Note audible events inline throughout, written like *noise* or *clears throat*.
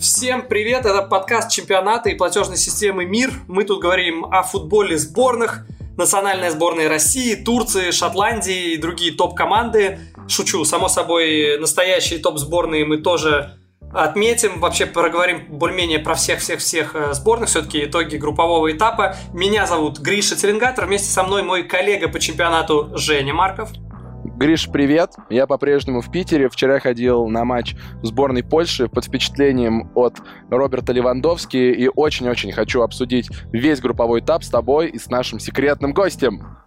Всем привет, это подкаст чемпионата и платежной системы МИР. Мы тут говорим о футболе сборных, национальная сборная России, Турции, Шотландии и другие топ-команды. Шучу, само собой, настоящие топ-сборные мы тоже отметим, вообще проговорим более-менее про всех-всех-всех э, сборных, все-таки итоги группового этапа. Меня зовут Гриша Теленгатор, вместе со мной мой коллега по чемпионату Женя Марков. Гриш, привет. Я по-прежнему в Питере. Вчера ходил на матч сборной Польши под впечатлением от Роберта Левандовски и очень-очень хочу обсудить весь групповой этап с тобой и с нашим секретным гостем.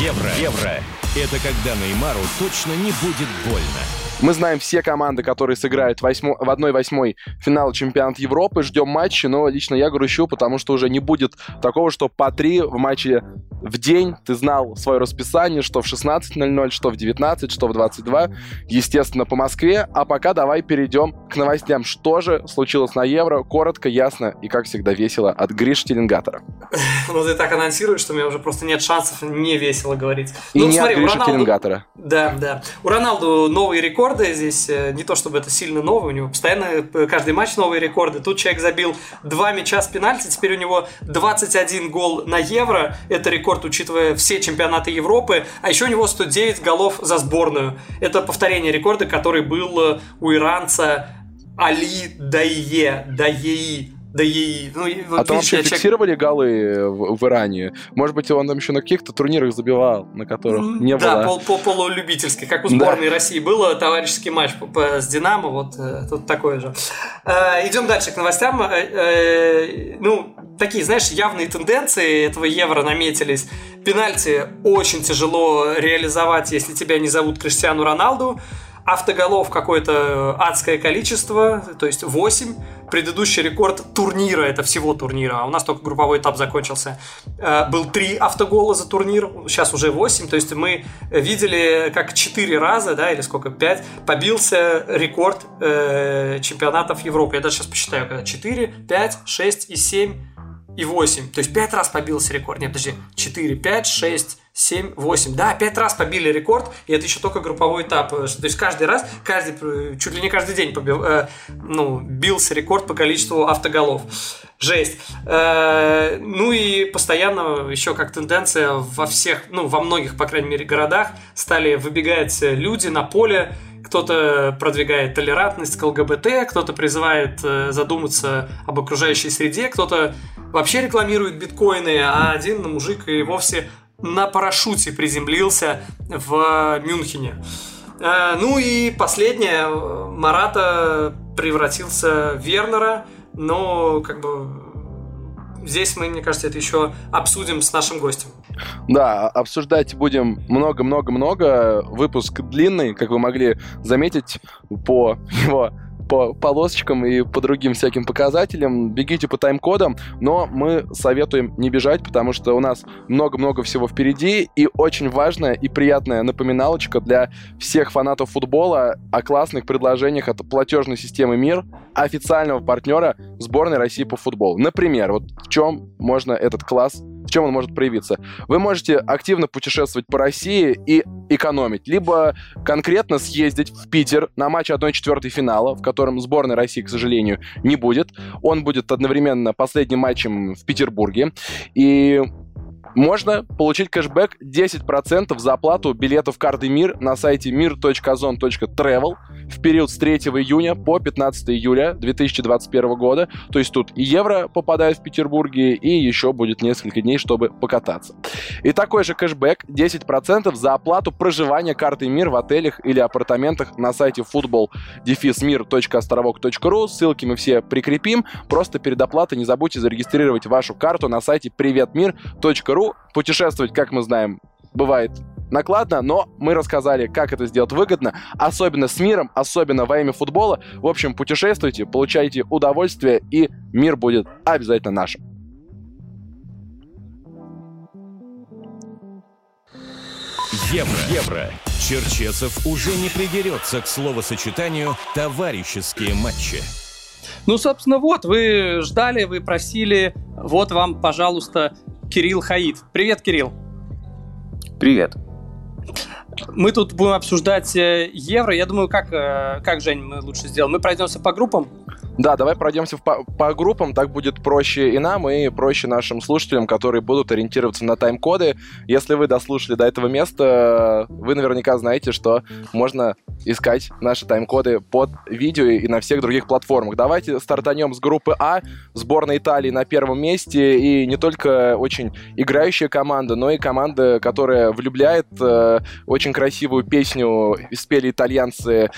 Евро. Евро. Это когда Неймару точно не будет больно. Мы знаем все команды, которые сыграют в 1-8 финала чемпионата Европы. Ждем матчи, но лично я грущу, потому что уже не будет такого, что по три в матче в день ты знал свое расписание, что в 16.00, что в 19, что в 22. Естественно, по Москве. А пока давай перейдем к новостям. Что же случилось на Евро? Коротко, ясно и, как всегда, весело от Гриш Теленгатора. *laughs* Ну, ты так анонсируешь, что у меня уже просто нет шансов не весело говорить. И ну, не смотри, от Гриша Роналду... Теленгатора. Да, да. У Роналду новый рекорд рекорды здесь, э, не то чтобы это сильно новое, у него постоянно э, каждый матч новые рекорды. Тут человек забил два мяча с пенальти, теперь у него 21 гол на Евро, это рекорд, учитывая все чемпионаты Европы, а еще у него 109 голов за сборную. Это повторение рекорда, который был э, у иранца Али Дайе, Дайеи да и... Ну, вот, а там вообще человек... фиксировали голы в, в Иране? Может быть, он там еще на каких-то турнирах забивал, на которых не да, было... Да, пол, пол, полулюбительский. Как у сборной да. России было товарищеский матч с Динамо, вот э, тут такое же. Э, идем дальше к новостям. Э, ну, такие, знаешь, явные тенденции этого Евро наметились. Пенальти очень тяжело реализовать, если тебя не зовут Криштиану Роналду. Автоголов какое-то адское количество, то есть 8. Предыдущий рекорд турнира, это всего турнира, а у нас только групповой этап закончился, э, был 3 автогола за турнир, сейчас уже 8. То есть мы видели, как 4 раза, да, или сколько, 5, побился рекорд э, чемпионатов Европы. Я даже сейчас посчитаю, когда 4, 5, 6 и 7 и 8. То есть 5 раз побился рекорд. Нет, подожди, 4, 5, 6, 7, 8. Да, 5 раз побили рекорд, и это еще только групповой этап. То есть каждый раз, каждый, чуть ли не каждый день побил, э, ну, бился рекорд по количеству автоголов. Жесть. Э, ну и постоянно еще как тенденция во всех, ну, во многих, по крайней мере, городах стали выбегать люди на поле, кто-то продвигает толерантность к ЛГБТ, кто-то призывает э, задуматься об окружающей среде, кто-то вообще рекламирует биткоины, а один мужик и вовсе на парашюте приземлился в Мюнхене. Э, ну и последнее, Марата превратился в Вернера, но как бы здесь мы, мне кажется, это еще обсудим с нашим гостем. Да, обсуждать будем много-много-много. Выпуск длинный, как вы могли заметить по его по полосочкам и по другим всяким показателям. Бегите по тайм-кодам, но мы советуем не бежать, потому что у нас много-много всего впереди, и очень важная и приятная напоминалочка для всех фанатов футбола о классных предложениях от платежной системы МИР, официального партнера сборной России по футболу. Например, вот в чем можно этот класс чем он может проявиться? Вы можете активно путешествовать по России и экономить, либо конкретно съездить в Питер на матч 1-4 финала, в котором сборной России, к сожалению, не будет. Он будет одновременно последним матчем в Петербурге. И можно получить кэшбэк 10% за оплату билетов карты МИР на сайте mir.ozon.travel в период с 3 июня по 15 июля 2021 года. То есть тут и евро попадает в Петербурге, и еще будет несколько дней, чтобы покататься. И такой же кэшбэк 10% за оплату проживания карты МИР в отелях или апартаментах на сайте football Ссылки мы все прикрепим. Просто перед оплатой не забудьте зарегистрировать вашу карту на сайте приветмир.ру. Путешествовать, как мы знаем, бывает накладно, но мы рассказали, как это сделать выгодно, особенно с миром, особенно во имя футбола. В общем, путешествуйте, получайте удовольствие, и мир будет обязательно нашим. Евро. Евро. Черчесов уже не придерется к словосочетанию «товарищеские матчи». Ну, собственно, вот, вы ждали, вы просили, вот вам, пожалуйста, Кирилл Хаид. Привет, Кирилл. Привет. Мы тут будем обсуждать э, евро. Я думаю, как, э, как Жень, мы лучше сделаем? Мы пройдемся по группам? Да, давай пройдемся по, по группам, так будет проще и нам, и проще нашим слушателям, которые будут ориентироваться на тайм-коды. Если вы дослушали до этого места, вы наверняка знаете, что можно искать наши тайм-коды под видео и на всех других платформах. Давайте стартанем с группы А. Сборная Италии на первом месте, и не только очень играющая команда, но и команда, которая влюбляет. Э, очень красивую песню спели итальянцы,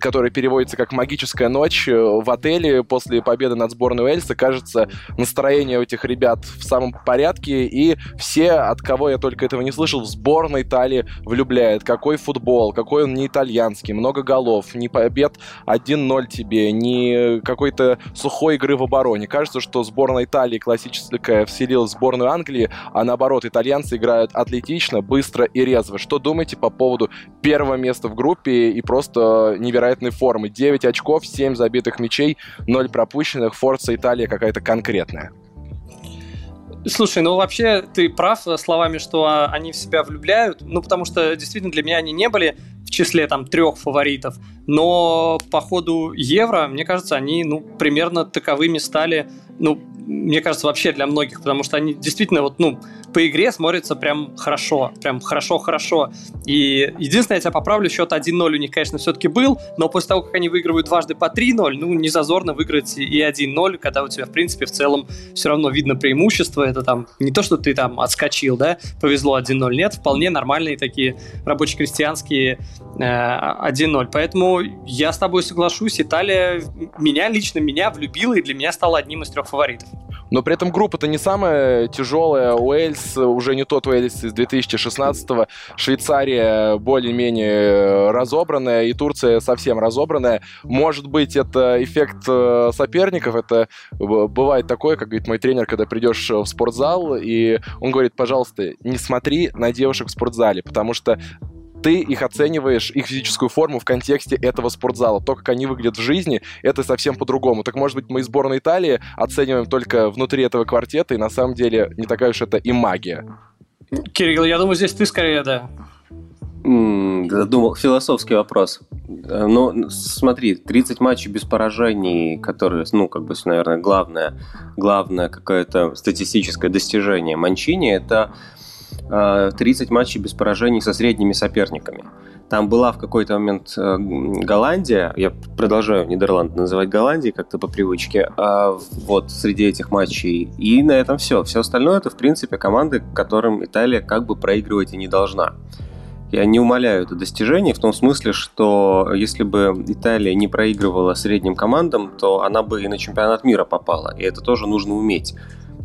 которая переводится как «Магическая ночь» в отеле апреле после победы над сборной Уэльса, кажется, настроение у этих ребят в самом порядке, и все, от кого я только этого не слышал, в сборной Италии влюбляет. Какой футбол, какой он не итальянский, много голов, не побед 1-0 тебе, не какой-то сухой игры в обороне. Кажется, что сборная Италии классическая вселилась в сборную Англии, а наоборот, итальянцы играют атлетично, быстро и резво. Что думаете по поводу первого места в группе и просто невероятной формы? 9 очков, 7 забитых мячей, ноль пропущенных, Форца Италия какая-то конкретная. Слушай, ну вообще ты прав словами, что они в себя влюбляют, ну потому что действительно для меня они не были в числе там трех фаворитов, но по ходу Евро, мне кажется, они ну примерно таковыми стали, ну мне кажется вообще для многих, потому что они действительно вот ну по игре смотрится прям хорошо, прям хорошо-хорошо. И единственное, я тебя поправлю, счет 1-0 у них, конечно, все-таки был, но после того, как они выигрывают дважды по 3-0, ну, не зазорно выиграть и 1-0, когда у тебя, в принципе, в целом все равно видно преимущество. Это там не то, что ты там отскочил, да, повезло 1-0, нет, вполне нормальные такие рабоче-крестьянские э, 1-0. Поэтому я с тобой соглашусь, Италия меня, лично меня влюбила и для меня стала одним из трех фаворитов. Но при этом группа-то не самая тяжелая. Уэльс уже не тот Уэльс из 2016-го. Швейцария более-менее разобранная, и Турция совсем разобранная. Может быть, это эффект э, соперников. Это бывает такое, как говорит мой тренер, когда придешь в спортзал, и он говорит, пожалуйста, не смотри на девушек в спортзале, потому что ты их оцениваешь, их физическую форму в контексте этого спортзала. То, как они выглядят в жизни, это совсем по-другому. Так, может быть, мы из сборной Италии оцениваем только внутри этого квартета, и на самом деле не такая уж это и магия. Кирилл, я думаю, здесь ты скорее, да. Думал, философский вопрос. Э, ну, смотри, 30 матчей без поражений, которые, ну, как бы, наверное, главное, главное какое-то статистическое достижение Манчини, это 30 матчей без поражений со средними соперниками. Там была в какой-то момент э, Голландия, я продолжаю Нидерланды называть Голландией как-то по привычке, а вот среди этих матчей. И на этом все. Все остальное это, в принципе, команды, которым Италия как бы проигрывать и не должна. Я не умоляю это достижение в том смысле, что если бы Италия не проигрывала средним командам, то она бы и на чемпионат мира попала. И это тоже нужно уметь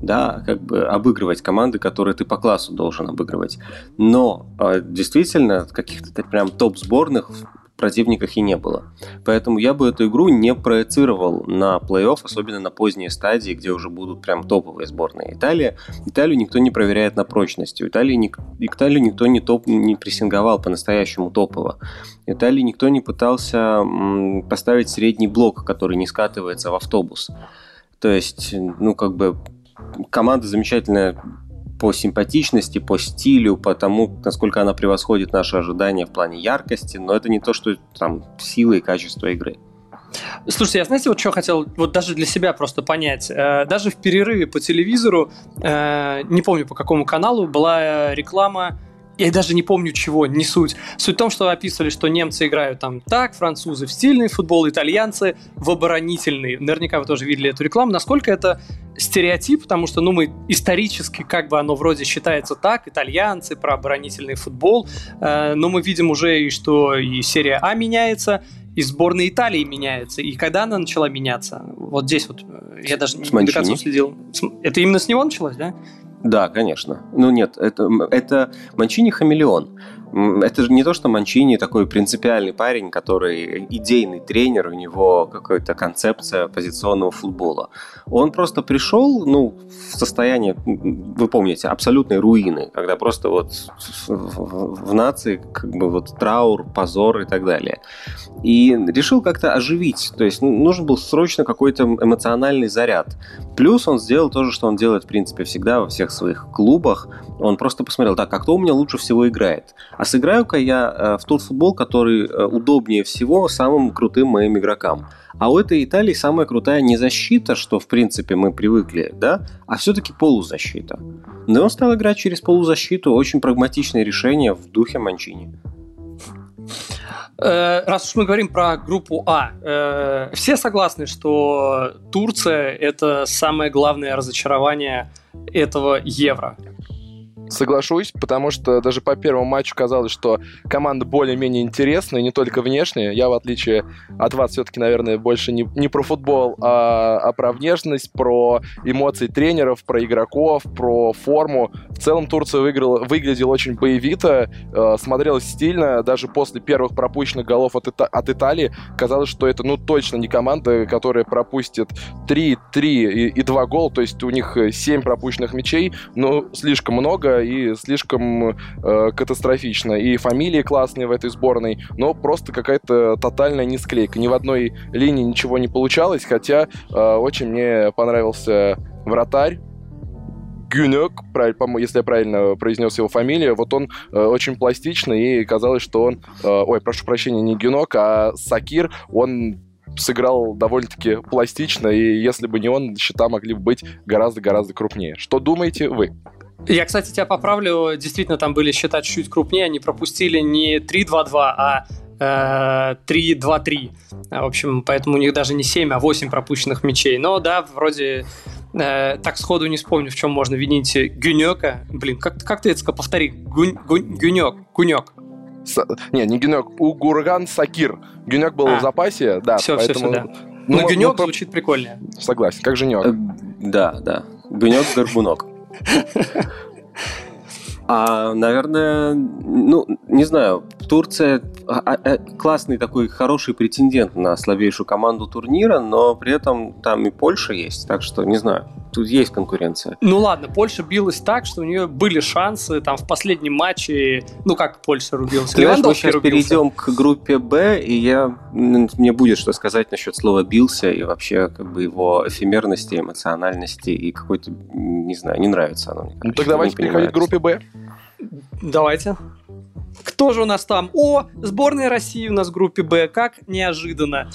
да, как бы обыгрывать команды, которые ты по классу должен обыгрывать. Но а, действительно, каких-то прям топ-сборных противниках и не было. Поэтому я бы эту игру не проецировал на плей-офф, особенно на поздние стадии, где уже будут прям топовые сборные. Италия, Италию никто не проверяет на прочность. Италии, Италию никто не, топ, не прессинговал по-настоящему топово. Италии никто не пытался поставить средний блок, который не скатывается в автобус. То есть, ну, как бы команда замечательная по симпатичности, по стилю, по тому, насколько она превосходит наши ожидания в плане яркости, но это не то, что там сила и качество игры. Слушайте, я знаете, вот что хотел, вот даже для себя просто понять. Э, даже в перерыве по телевизору, э, не помню по какому каналу, была реклама я даже не помню чего, не суть. Суть в том, что описывали, что немцы играют там так, французы в стильный футбол, итальянцы в оборонительный. Наверняка вы тоже видели эту рекламу. Насколько это стереотип, потому что, ну, мы исторически, как бы оно вроде считается так, итальянцы про оборонительный футбол, э, но мы видим уже, и что и серия А меняется, и сборная Италии меняется. И когда она начала меняться? Вот здесь вот, э, я даже с не до конца следил. Это именно с него началось, да? Да, конечно. Ну нет, это, это Манчини хамелеон. Это же не то, что Манчини такой принципиальный парень, который идейный тренер, у него какая-то концепция позиционного футбола. Он просто пришел, ну, в состояние, вы помните, абсолютной руины, когда просто вот в, нации как бы вот траур, позор и так далее. И решил как-то оживить, то есть нужен был срочно какой-то эмоциональный заряд. Плюс он сделал то же, что он делает, в принципе, всегда во всех своих клубах. Он просто посмотрел, так, а кто у меня лучше всего играет? А сыграю-ка я э, в тот футбол, который э, удобнее всего самым крутым моим игрокам. А у этой Италии самая крутая не защита, что в принципе мы привыкли, да, а все-таки полузащита. Но он стал играть через полузащиту, очень прагматичное решение в духе Манчини. Э, раз уж мы говорим про группу А, э, все согласны, что Турция это самое главное разочарование этого евро. Соглашусь, потому что даже по первому матчу казалось, что команда более-менее интересная, не только внешняя. Я, в отличие от вас, все-таки, наверное, больше не, не про футбол, а, а про внешность, про эмоции тренеров, про игроков, про форму. В целом Турция выиграла, выглядела очень боевито, э, смотрелась стильно. Даже после первых пропущенных голов от, Ита- от Италии казалось, что это ну точно не команда, которая пропустит 3, 3 и, и 2 гола. То есть у них 7 пропущенных мячей, но слишком много и слишком э, катастрофично. И фамилии классные в этой сборной, но просто какая-то тотальная несклейка. Ни в одной линии ничего не получалось, хотя э, очень мне понравился вратарь, Гюнек, если я правильно произнес его фамилию, вот он э, очень пластичный, и казалось, что он, э, ой, прошу прощения, не Гюнок, а Сакир, он сыграл довольно-таки пластично, и если бы не он, счета могли бы быть гораздо-гораздо крупнее. Что думаете вы? Я, кстати, тебя поправлю. Действительно, там были счета чуть-чуть крупнее. Они пропустили не 3-2-2, а 3-2-3. Э, В общем, поэтому у них даже не 7, а 8 пропущенных мячей. Но да, вроде э, так сходу не вспомню, в чем можно винить Гюнёка. Блин, как, как ты это повтори? Гюнь, гюнь, гюнёк, Гюнёк. С... Не, не Гюнёк, Угурган Сакир. Гюнёк был а, в запасе, да. Все, поэтому... все, все, да. Ну, ну Гюнёк ну, звучит прикольнее. Согласен, как Женёк. Э, да, да. Гюнёк Горбунок. А, наверное, ну, не знаю, Турция а, а, а, классный такой хороший претендент на слабейшую команду турнира, но при этом там и Польша есть, так что не знаю, тут есть конкуренция. Ну ладно, Польша билась так, что у нее были шансы там в последнем матче, ну как Польша рубилась? Понимаешь, мы сейчас рубился. перейдем к группе Б, и я мне будет что сказать насчет слова бился и вообще как бы его эфемерности, эмоциональности и какой-то, не знаю, не нравится оно мне. Ну так давайте переходить к группе Б. Давайте. Кто же у нас там? О, сборная России у нас в группе Б. Как неожиданно.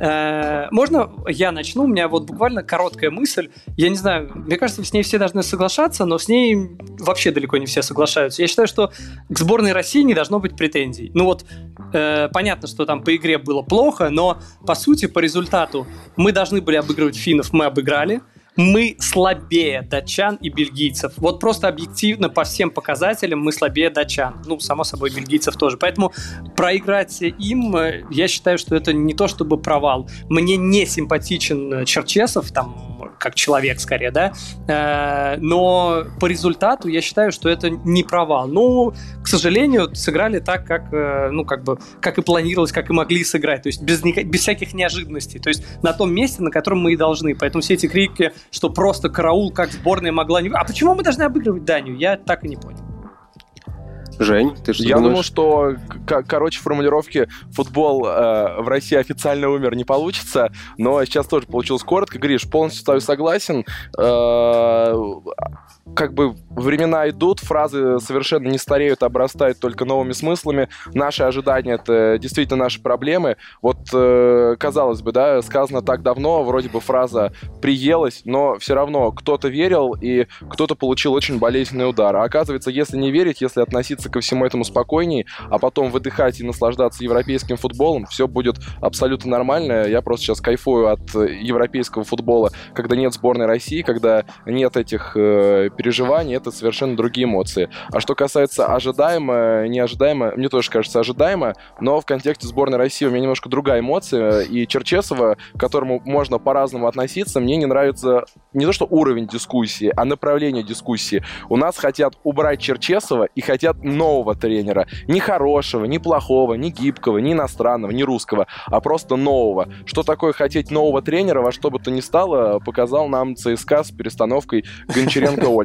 Э, можно я начну? У меня вот буквально короткая мысль. Я не знаю, мне кажется, с ней все должны соглашаться, но с ней вообще далеко не все соглашаются. Я считаю, что к сборной России не должно быть претензий. Ну вот, э, понятно, что там по игре было плохо, но по сути, по результату мы должны были обыгрывать финнов, мы обыграли мы слабее датчан и бельгийцев. Вот просто объективно по всем показателям мы слабее датчан. Ну, само собой, бельгийцев тоже. Поэтому проиграть им, э, я считаю, что это не то чтобы провал. Мне не симпатичен Черчесов, там, как человек скорее, да, э, но по результату я считаю, что это не провал. Ну, к сожалению, сыграли так, как, э, ну, как бы, как и планировалось, как и могли сыграть, то есть без, без всяких неожиданностей, то есть на том месте, на котором мы и должны. Поэтому все эти крики, что просто караул, как сборная могла не... А почему мы должны обыгрывать Данию? Я так и не понял. Жень, ты что Я думаешь? думал, что, короче, формулировки «футбол э, в России официально умер» не получится, но сейчас тоже получилось коротко. Гриш, полностью с тобой согласен. Э, как бы времена идут, фразы совершенно не стареют, обрастают только новыми смыслами. Наши ожидания — это действительно наши проблемы. Вот, э, казалось бы, да, сказано так давно, вроде бы фраза приелась, но все равно кто-то верил, и кто-то получил очень болезненный удар. А оказывается, если не верить, если относиться ко всему этому спокойней, а потом выдыхать и наслаждаться европейским футболом, все будет абсолютно нормально. Я просто сейчас кайфую от европейского футбола, когда нет сборной России, когда нет этих э, переживаний, это совершенно другие эмоции. А что касается ожидаемо, неожидаемо, мне тоже кажется ожидаемо, но в контексте сборной России у меня немножко другая эмоция, и Черчесова, к которому можно по-разному относиться, мне не нравится не то что уровень дискуссии, а направление дискуссии. У нас хотят убрать Черчесова и хотят нового тренера. Не хорошего, не плохого, не гибкого, не иностранного, не русского, а просто нового. Что такое хотеть нового тренера, во что бы то ни стало, показал нам ЦСКА с перестановкой *laughs*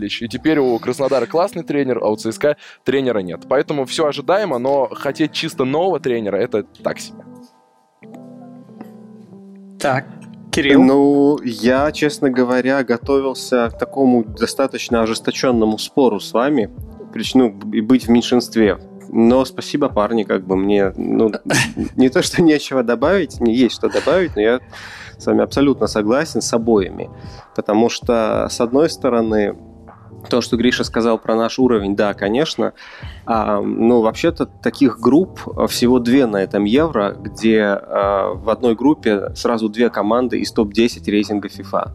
Гончаренко-Олич. И теперь у Краснодара классный тренер, а у ЦСКА тренера нет. Поэтому все ожидаемо, но хотеть чисто нового тренера, это так себе. Так, Кирилл? Ну, я, честно говоря, готовился к такому достаточно ожесточенному спору с вами, ну, и быть в меньшинстве но спасибо, парни, как бы мне, ну, *laughs* не то, что нечего добавить, мне есть что добавить, но я с вами абсолютно согласен с обоими. Потому что, с одной стороны, то, что Гриша сказал про наш уровень, да, конечно. А, ну, вообще-то таких групп всего две на этом Евро, где а, в одной группе сразу две команды из топ-10 рейтинга FIFA.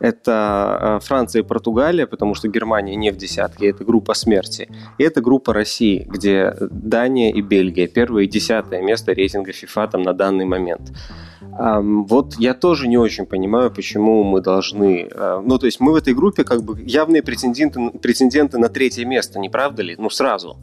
Это а, Франция и Португалия, потому что Германия не в десятке, это группа смерти. И это группа России, где Дания и Бельгия, первое и десятое место рейтинга FIFA там на данный момент. Вот я тоже не очень понимаю, почему мы должны... Э, ну, то есть мы в этой группе как бы явные претенденты, претенденты на третье место, не правда ли? Ну, сразу.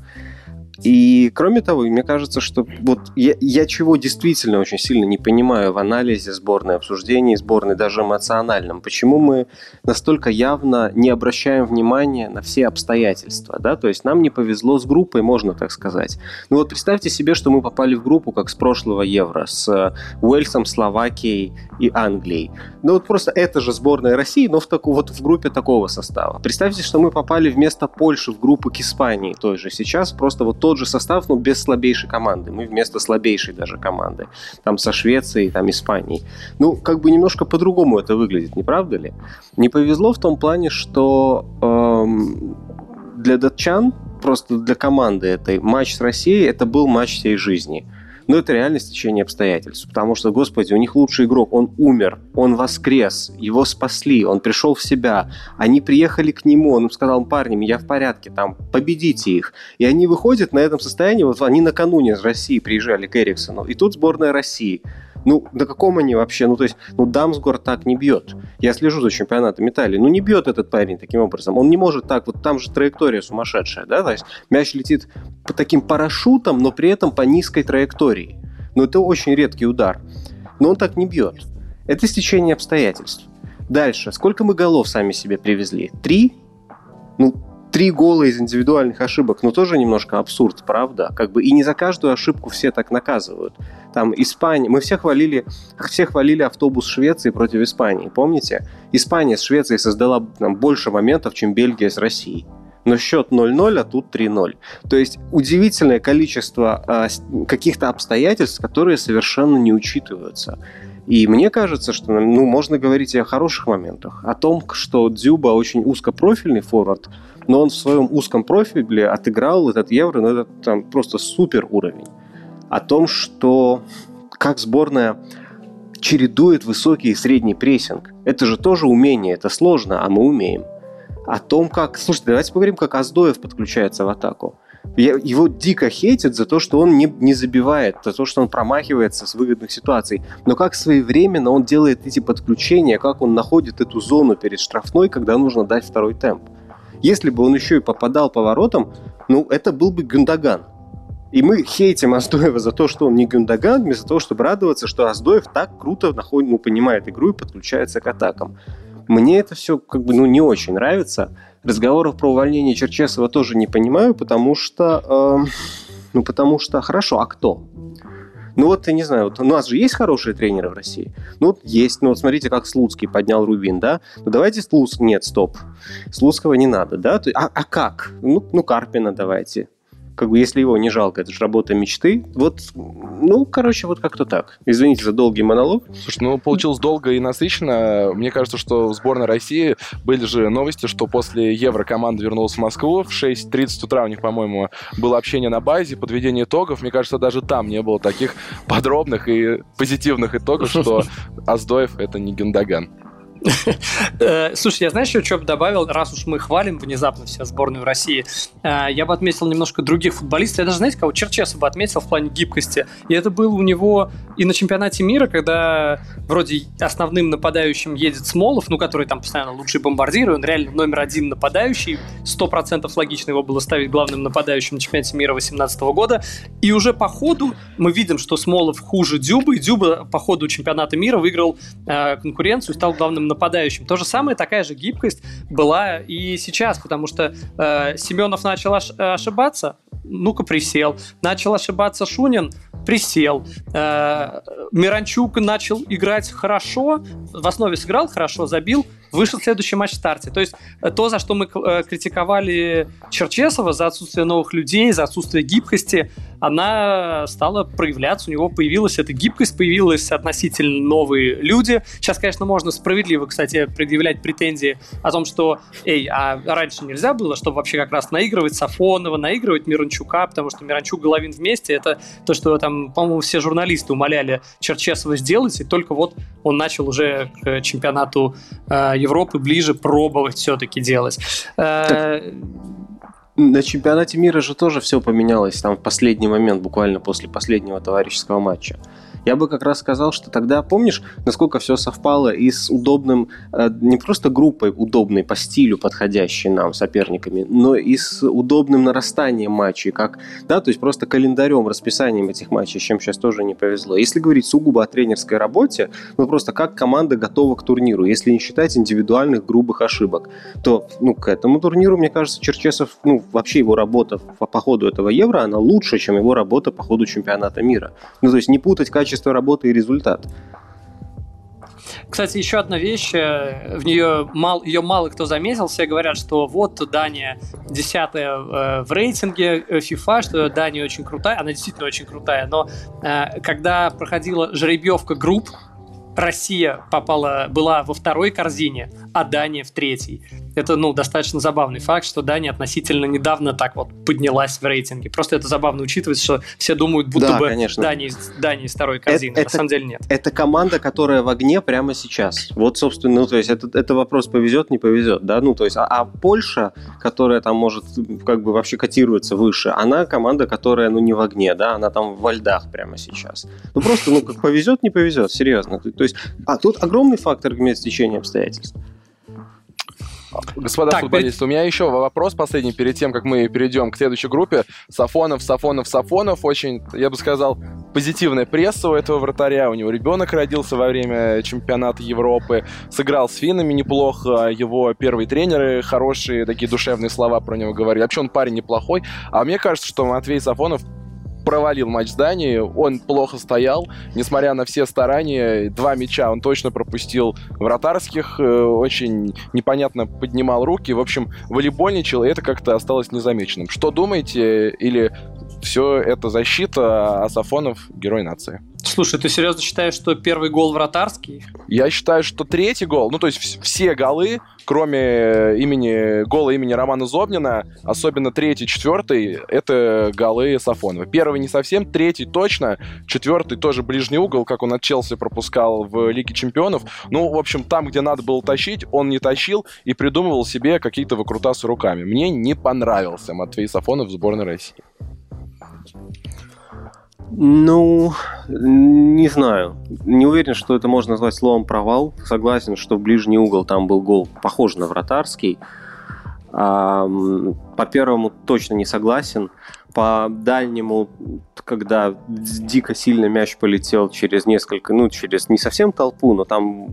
И кроме того, мне кажется, что вот я, я чего действительно очень сильно не понимаю в анализе сборной, обсуждении сборной, даже эмоциональном, почему мы настолько явно не обращаем внимания на все обстоятельства, да, то есть нам не повезло с группой, можно так сказать. Ну вот представьте себе, что мы попали в группу, как с прошлого Евро, с Уэльсом, Словакией и Англией. Ну вот просто это же сборная России, но в, таку, вот в группе такого состава. Представьте, что мы попали вместо Польши в группу к Испании той же сейчас, просто вот тот же состав, но без слабейшей команды. Мы вместо слабейшей даже команды. Там со Швецией, там Испанией. Ну, как бы немножко по-другому это выглядит, не правда ли? Не повезло в том плане, что эм, для датчан, просто для команды этой, матч с Россией это был матч всей жизни – но это реально стечение обстоятельств. Потому что, господи, у них лучший игрок, он умер, он воскрес, его спасли, он пришел в себя. Они приехали к нему, он им сказал, парни, я в порядке, там, победите их. И они выходят на этом состоянии, вот они накануне из России приезжали к Эриксону, и тут сборная России – ну, на каком они вообще? Ну, то есть, ну, Дамсгор так не бьет. Я слежу за чемпионатом Италии. Ну, не бьет этот парень таким образом. Он не может так, вот там же траектория сумасшедшая, да, то есть мяч летит по таким парашютам, но при этом по низкой траектории. Но это очень редкий удар. Но он так не бьет. Это стечение обстоятельств. Дальше. Сколько мы голов сами себе привезли? Три? Ну, три гола из индивидуальных ошибок, ну тоже немножко абсурд, правда? Как бы и не за каждую ошибку все так наказывают. Там Испания, мы все хвалили, все хвалили автобус Швеции против Испании, помните? Испания с Швецией создала там, больше моментов, чем Бельгия с Россией. Но счет 0-0, а тут 3-0. То есть удивительное количество э, каких-то обстоятельств, которые совершенно не учитываются. И мне кажется, что ну, можно говорить и о хороших моментах. О том, что Дзюба очень узкопрофильный форвард, но он в своем узком профиле отыграл этот Евро, ну это там просто супер уровень. О том, что как сборная чередует высокий и средний прессинг. Это же тоже умение, это сложно, а мы умеем. О том, как... Слушайте, давайте поговорим, как Аздоев подключается в атаку. Его дико хейтят за то, что он не, не забивает, за то, что он промахивается с выгодных ситуаций. Но как своевременно он делает эти подключения, как он находит эту зону перед штрафной, когда нужно дать второй темп. Если бы он еще и попадал поворотом, ну, это был бы Гюндаган. И мы хейтим Аздоева за то, что он не Гюндаган, вместо того, чтобы радоваться, что Аздоев так круто находит, ну, понимает игру и подключается к атакам. Мне это все как бы ну, не очень нравится. Разговоров про увольнение Черчесова тоже не понимаю, потому что... Э, ну, потому что... Хорошо, а кто? Ну вот, я не знаю, вот у нас же есть хорошие тренеры в России? Ну вот есть, ну вот смотрите, как Слуцкий поднял Рубин, да? Ну давайте Слуц... Нет, стоп. Слуцкого не надо, да? А, а как? Ну, ну Карпина давайте как бы если его не жалко, это же работа мечты. Вот, ну, короче, вот как-то так. Извините за долгий монолог. Слушай, ну, получилось долго и насыщенно. Мне кажется, что в сборной России были же новости, что после Евро команда вернулась в Москву. В 6.30 утра у них, по-моему, было общение на базе, подведение итогов. Мне кажется, даже там не было таких подробных и позитивных итогов, что *laughs* Аздоев — это не Гендаган. *laughs* Э, слушай, я знаешь, еще что бы добавил, раз уж мы хвалим внезапно вся сборную России, э, я бы отметил немножко других футболистов. Я даже, знаете, кого Черчесова бы отметил в плане гибкости. И это было у него и на чемпионате мира, когда вроде основным нападающим едет Смолов, ну, который там постоянно лучший бомбардир, он реально номер один нападающий. Сто процентов логично его было ставить главным нападающим на чемпионате мира 2018 года. И уже по ходу мы видим, что Смолов хуже Дюбы, и Дюба по ходу чемпионата мира выиграл э, конкуренцию и стал главным нападающим. То же самое, такая же гибкость была и сейчас, потому что э, Семенов начал ош- ошибаться, ну-ка присел. Начал ошибаться Шунин, присел. Э, Миранчук начал играть хорошо, в основе сыграл хорошо, забил, вышел следующий матч в старте. То есть э, то, за что мы э, критиковали Черчесова, за отсутствие новых людей, за отсутствие гибкости, она стала проявляться, у него появилась эта гибкость, появилась относительно новые люди. Сейчас, конечно, можно справедливо, кстати, предъявлять претензии о том, что, эй, а раньше нельзя было, чтобы вообще как раз наигрывать Сафонова, наигрывать Миранчука, потому что Миранчук, Головин вместе, это то, что там, по-моему, все журналисты умоляли Черчесова сделать, и только вот он начал уже к чемпионату э, Европы ближе пробовать все-таки делать. Э, на чемпионате мира же тоже все поменялось там в последний момент, буквально после последнего товарищеского матча. Я бы как раз сказал, что тогда, помнишь, насколько все совпало и с удобным, э, не просто группой удобной по стилю, подходящей нам соперниками, но и с удобным нарастанием матчей, как, да, то есть просто календарем, расписанием этих матчей, чем сейчас тоже не повезло. Если говорить сугубо о тренерской работе, ну просто как команда готова к турниру, если не считать индивидуальных грубых ошибок, то, ну, к этому турниру, мне кажется, Черчесов, ну, вообще его работа по, по ходу этого Евро, она лучше, чем его работа по ходу чемпионата мира. Ну, то есть не путать качество качество работы и результат. Кстати, еще одна вещь, э, в нее мало, ее мало кто заметил, все говорят, что вот Дания десятая э, в рейтинге э, FIFA, что Дания очень крутая, она действительно очень крутая, но когда проходила жеребьевка групп, Россия попала, была во второй корзине, а Дания в третьей. Это, ну, достаточно забавный факт, что Дания относительно недавно так вот поднялась в рейтинге. Просто это забавно учитывать, что все думают, будто да, бы конечно. Дания, Дания из второй корзины. Это, На самом деле нет. Это команда, которая в огне прямо сейчас. Вот, собственно, ну, то есть это, это вопрос повезет, не повезет, да, ну, то есть, а, а Польша, которая там может как бы вообще котируется выше, она команда, которая, ну, не в огне, да, она там во льдах прямо сейчас. Ну, просто, ну, как повезет, не повезет, серьезно. То есть, а тут огромный фактор имеет течение обстоятельств. Господа так, футболисты, перед... у меня еще вопрос последний перед тем, как мы перейдем к следующей группе. Сафонов, Сафонов, Сафонов. Очень, я бы сказал, позитивная пресса у этого вратаря. У него ребенок родился во время чемпионата Европы. Сыграл с финнами неплохо. Его первые тренеры хорошие, такие душевные слова про него говорили. Вообще он парень неплохой. А мне кажется, что Матвей Сафонов провалил матч с Данией, он плохо стоял, несмотря на все старания, два мяча он точно пропустил вратарских, э, очень непонятно поднимал руки, в общем, волейбольничал, и это как-то осталось незамеченным. Что думаете, или все это защита, а Сафонов герой нации? Слушай, ты серьезно считаешь, что первый гол вратарский? Я считаю, что третий гол, ну то есть все голы, кроме имени гола имени Романа Зобнина, особенно третий, четвертый, это голы Сафонова. Первый не совсем, третий точно, четвертый тоже ближний угол, как он от Челси пропускал в Лиге Чемпионов. Ну, в общем, там, где надо было тащить, он не тащил и придумывал себе какие-то выкрутасы руками. Мне не понравился Матвей Сафонов в сборной России. Ну, не знаю. Не уверен, что это можно назвать словом провал. Согласен, что ближний угол там был гол похож на вратарский. По первому точно не согласен. По дальнему, когда дико сильно мяч полетел через несколько, ну, через не совсем толпу, но там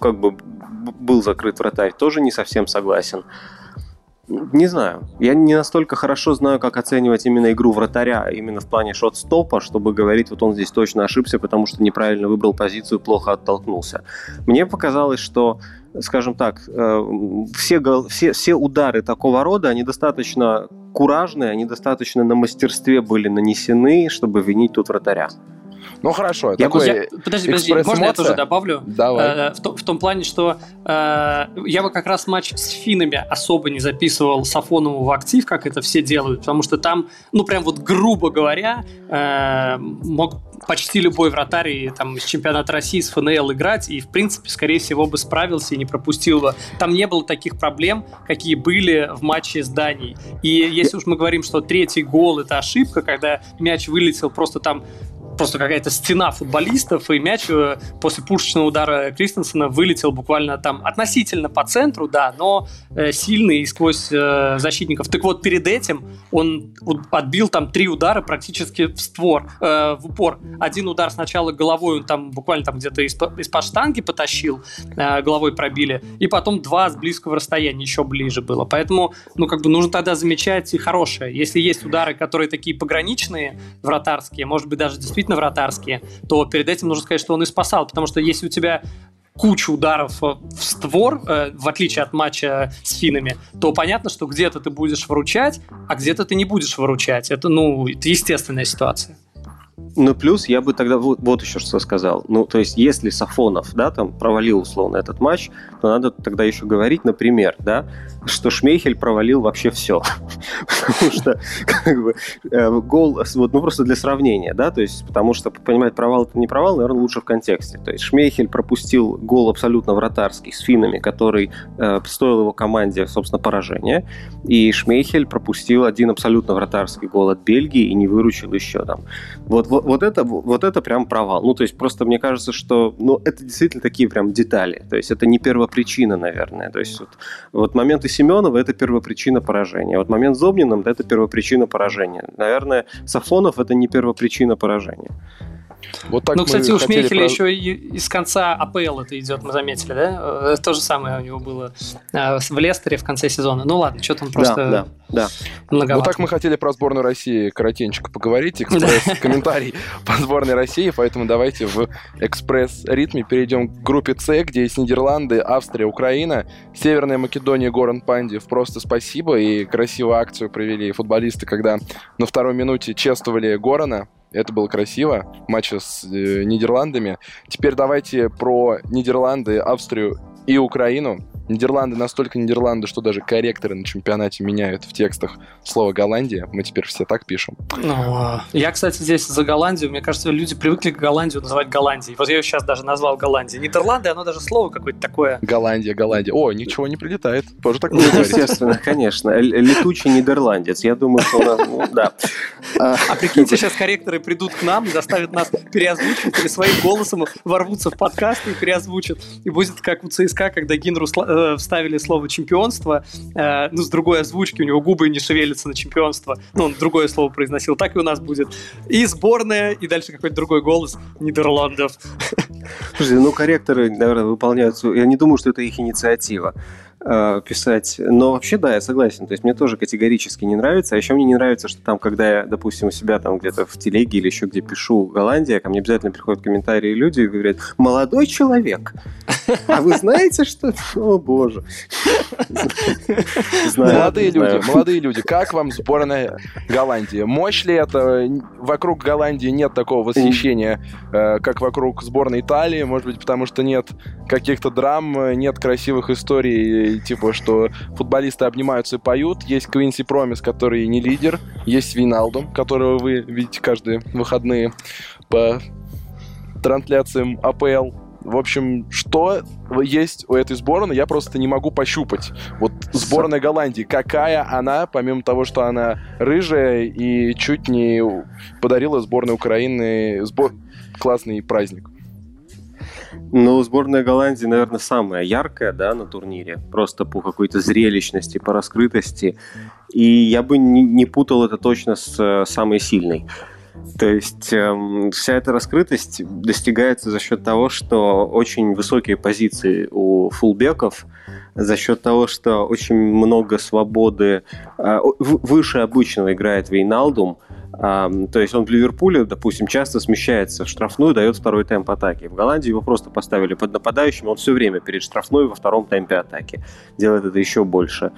как бы был закрыт вратарь, тоже не совсем согласен. Не знаю. Я не настолько хорошо знаю, как оценивать именно игру вратаря, именно в плане шот-стопа, чтобы говорить, вот он здесь точно ошибся, потому что неправильно выбрал позицию, плохо оттолкнулся. Мне показалось, что, скажем так, э, все, все, все удары такого рода, они достаточно куражные, они достаточно на мастерстве были нанесены, чтобы винить тут вратаря. Ну хорошо, я такой я, Подожди, подожди, можно я тоже добавлю? Давай. Э, в, том, в том плане, что э, я бы как раз матч с финами особо не записывал Сафонову в актив, как это все делают, потому что там, ну прям вот грубо говоря, э, мог почти любой вратарь и, там, из чемпионата России, с ФНЛ играть, и, в принципе, скорее всего, бы справился и не пропустил бы. Там не было таких проблем, какие были в матче с Данией. И если уж мы говорим, что третий гол – это ошибка, когда мяч вылетел просто там просто какая-то стена футболистов, и мяч э, после пушечного удара Кристенсена вылетел буквально там относительно по центру, да, но э, сильный и сквозь э, защитников. Так вот, перед этим он отбил там три удара практически в створ, э, в упор. Один удар сначала головой, он там буквально там где-то из-под, штанги потащил, э, головой пробили, и потом два с близкого расстояния, еще ближе было. Поэтому, ну, как бы нужно тогда замечать и хорошее. Если есть удары, которые такие пограничные, вратарские, может быть, даже действительно вратарские, то перед этим нужно сказать, что он и спасал, потому что если у тебя кучу ударов в створ, э, в отличие от матча с финами, то понятно, что где-то ты будешь выручать, а где-то ты не будешь выручать. Это, ну, это естественная ситуация. Ну, плюс я бы тогда вот, вот еще что сказал. Ну, то есть, если Сафонов, да, там провалил условно этот матч, то надо тогда еще говорить, например, да, что Шмейхель провалил вообще все. *laughs* Потому что, как бы, э, гол, вот, ну, просто для сравнения, да, то есть, потому что понимать, провал это не провал, наверное, лучше в контексте. То есть, Шмейхель пропустил гол абсолютно вратарский с финами, который э, стоил его команде, собственно, поражения, и Шмейхель пропустил один абсолютно вратарский гол от Бельгии и не выручил еще там. Вот, вот, вот, это, вот это прям провал. Ну, то есть, просто мне кажется, что, ну, это действительно такие прям детали. То есть, это не первопричина, наверное. То есть, вот, вот моменты Семенова – это первопричина поражения. Вот момент с Зобниным – это первопричина поражения. Наверное, Сафонов – это не первопричина поражения. Вот так ну, кстати, у Шмейхеля про... еще и из конца АПЛ это идет, мы заметили, да? Э, то же самое у него было э, в Лестере в конце сезона. Ну ладно, что там просто да, да, да. многовато. Вот так мы хотели про сборную России коротенько поговорить, *laughs* экспресс-комментарий по сборной России, поэтому давайте в экспресс-ритме перейдем к группе С, где есть Нидерланды, Австрия, Украина, Северная Македония, Горан Пандев. Просто спасибо и красивую акцию провели футболисты, когда на второй минуте чествовали Горана, это было красиво. Матч с э, Нидерландами. Теперь давайте про Нидерланды, Австрию и Украину. Нидерланды настолько Нидерланды, что даже корректоры на чемпионате меняют в текстах слово Голландия. Мы теперь все так пишем. Ну, я, кстати, здесь за Голландию. Мне кажется, люди привыкли к Голландию называть Голландией. Вот я ее сейчас даже назвал Голландией. Нидерланды, оно даже слово какое-то такое. Голландия, Голландия. О, ничего не прилетает. Тоже так ну, Естественно, конечно. Летучий нидерландец. Я думаю, что у нас, ну, да. А прикиньте, сейчас корректоры придут к нам и заставят нас переозвучивать или своим голосом ворвутся в подкаст и переозвучат. И будет как у ЦСКА, когда Гинру Э, вставили слово чемпионство, э, ну, с другой озвучки, у него губы не шевелятся на чемпионство, ну, он другое слово произносил, так и у нас будет. И сборная, и дальше какой-то другой голос Нидерландов. Слушайте, ну, корректоры, наверное, выполняют... Я не думаю, что это их инициатива. Э, писать. Но вообще, да, я согласен. То есть мне тоже категорически не нравится. А еще мне не нравится, что там, когда я, допустим, у себя там где-то в телеге или еще где пишу Голландия, ко мне обязательно приходят комментарии люди и говорят, молодой человек, а вы знаете, что... О, боже. *laughs* Молодые люди, молодые люди, как вам сборная Голландии? Мощь ли это? Вокруг Голландии нет такого восхищения, э, как вокруг сборной Италии, может быть, потому что нет каких-то драм, нет красивых историй типа, что футболисты обнимаются и поют. Есть Квинси Промис, который не лидер. Есть Виналдум, которого вы видите каждые выходные по трансляциям АПЛ. В общем, что есть у этой сборной, я просто не могу пощупать. Вот сборная Голландии, какая она, помимо того, что она рыжая и чуть не подарила сборной Украины сбор... классный праздник. Ну, сборная Голландии, наверное, самая яркая, да, на турнире. Просто по какой-то зрелищности, по раскрытости. И я бы не, не путал это точно с э, самой сильной. То есть э, вся эта раскрытость достигается за счет того, что очень высокие позиции у фулбеков, за счет того, что очень много свободы, э, выше обычного играет Вейналдум, то есть он в Ливерпуле, допустим, часто смещается в штрафную, дает второй темп атаки. В Голландии его просто поставили под нападающим, он все время перед штрафной во втором темпе атаки. Делает это еще больше.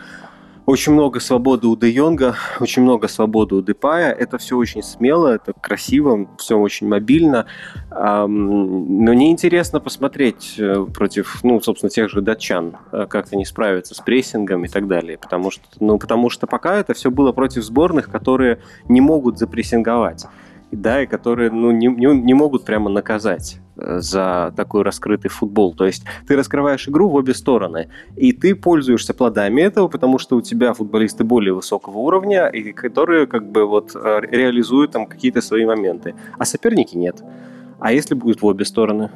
Очень много свободы у Де Йонга, очень много свободы у Депая. Это все очень смело, это красиво, все очень мобильно. Но мне интересно посмотреть э, против, ну, собственно, тех же датчан, э, как они справятся с прессингом и так далее. Потому что, ну, потому что пока это все было против сборных, которые не могут запрессинговать да, и которые ну, не, не, не могут прямо наказать за такой раскрытый футбол. То есть ты раскрываешь игру в обе стороны, и ты пользуешься плодами этого, потому что у тебя футболисты более высокого уровня, и которые как бы вот э, реализуют там какие-то свои моменты, а соперники нет. А если будет в обе стороны?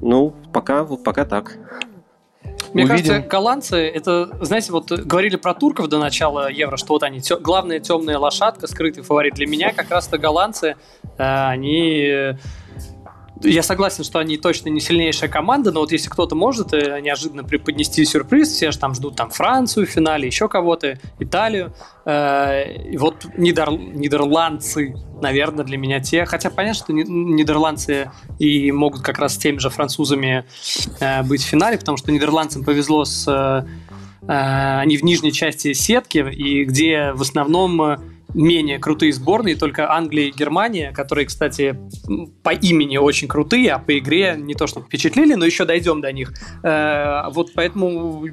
Ну, пока, вот пока так. Мне Увидим. кажется, голландцы, это, знаете, вот говорили про турков до начала Евро, что вот они, тё, главная темная лошадка, скрытый фаворит. Для меня как раз-то голландцы, э, они я согласен, что они точно не сильнейшая команда, но вот если кто-то может э, неожиданно преподнести сюрприз, все же там ждут там Францию в финале, еще кого-то, Италию. Э, и вот Нидер... нидерландцы, наверное, для меня те. Хотя понятно, что нидерландцы и могут как раз с теми же французами э, быть в финале, потому что нидерландцам повезло с... Они в нижней части сетки, и где в основном менее крутые сборные, только Англия и Германия, которые, кстати, по имени очень крутые, а по игре не то что впечатлили, но еще дойдем до них. Э, вот поэтому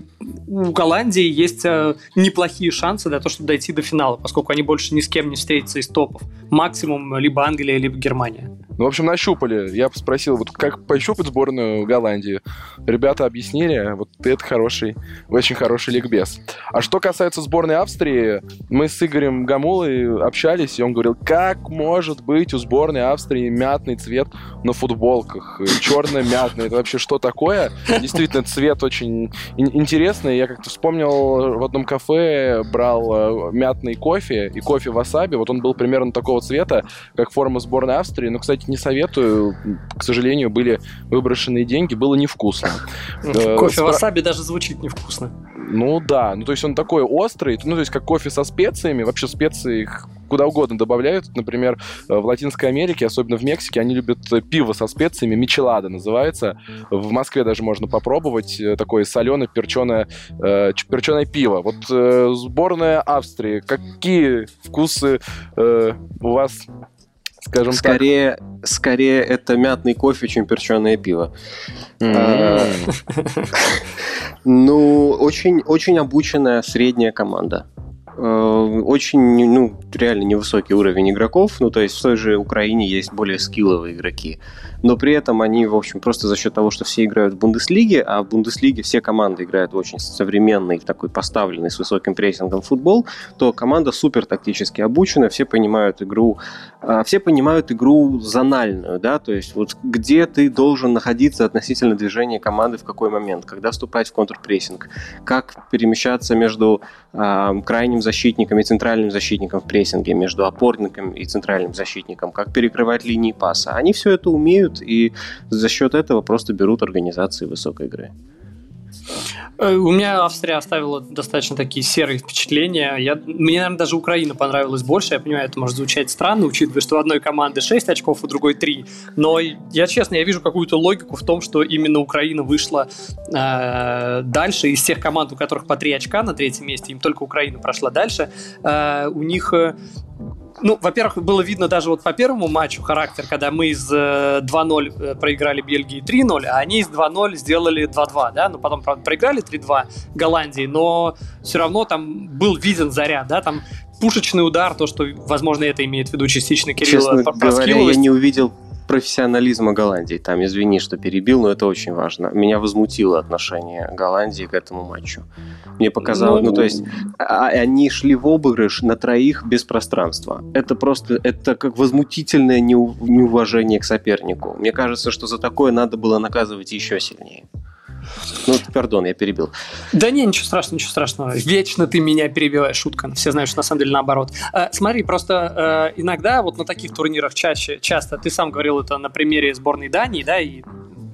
у Голландии есть э, неплохие шансы для того, чтобы дойти до финала, поскольку они больше ни с кем не встретятся из топов. Максимум либо Англия, либо Германия. Ну, в общем, нащупали. Я спросил, вот как пощупать сборную Голландии? Ребята объяснили, вот это хороший, очень хороший ликбез. А что касается сборной Австрии, мы с Игорем Гамулой общались, и он говорил, как может быть у сборной Австрии мятный цвет на футболках? Черно-мятный, это вообще что такое? Действительно, цвет очень интересный. Я как-то вспомнил, в одном кафе брал э, мятный кофе и кофе васаби. Вот он был примерно такого цвета, как форма сборной Австрии. Но, кстати, не советую. К сожалению, были выброшенные деньги, было невкусно. Э, кофе васаби даже звучит невкусно. Ну да, ну то есть он такой острый, ну то есть как кофе со специями, вообще специи куда угодно добавляют. Например, э, в Латинской Америке, особенно в Мексике, они любят пиво со специями, мичелада называется. В Москве даже можно попробовать э, такое соленое перченое, э, перченое пиво. Вот э, сборная Австрии, какие вкусы э, у вас скажем скорее, так. Скорее это мятный кофе, чем перченое пиво. А, *laughs* ну, очень, очень обученная средняя команда. Э, очень, ну, реально невысокий уровень игроков. Ну, то есть в той же Украине есть более скилловые игроки. Но при этом они, в общем, просто за счет того, что все играют в Бундеслиге, а в Бундеслиге все команды играют в очень современный, такой поставленный с высоким прессингом футбол, то команда супер тактически обучена, все понимают игру, а, все понимают игру зональную, да, то есть вот где ты должен находиться относительно движения команды в какой момент, когда вступать в контрпрессинг, как перемещаться между э, крайним защитником и центральным защитником в прессинге, между опорником и центральным защитником, как перекрывать линии паса. Они все это умеют и за счет этого просто берут организации высокой игры. Э, у меня Австрия оставила достаточно такие серые впечатления. Я, мне, наверное, даже Украина понравилась больше. Я понимаю, это может звучать странно, учитывая, что у одной команды 6 очков, у другой 3. Но я честно, я вижу какую-то логику в том, что именно Украина вышла э, дальше. Из тех команд, у которых по 3 очка на третьем месте, им только Украина прошла дальше. Э, у них э, ну, во-первых, было видно даже вот по первому матчу характер, когда мы из 2-0 э, э, проиграли Бельгии 3-0, а они из 2-0 сделали 2-2, да, ну, потом, правда, проиграли 3-2 Голландии, но все равно там был виден заряд, да, там пушечный удар, то, что, возможно, это имеет в виду частично Кирилла Честно говоря, я не увидел профессионализма Голландии. Там, извини, что перебил, но это очень важно. Меня возмутило отношение Голландии к этому матчу. Мне показалось, ну, ну то есть, а, они шли в обыгрыш на троих без пространства. Это просто, это как возмутительное неуважение к сопернику. Мне кажется, что за такое надо было наказывать еще сильнее. Ну, пардон, я перебил. Да не, ничего страшного, ничего страшного. Вечно ты меня перебиваешь, шутка. Все знают, что на самом деле наоборот. Э, смотри, просто э, иногда вот на таких турнирах чаще, часто, ты сам говорил это на примере сборной Дании, да, и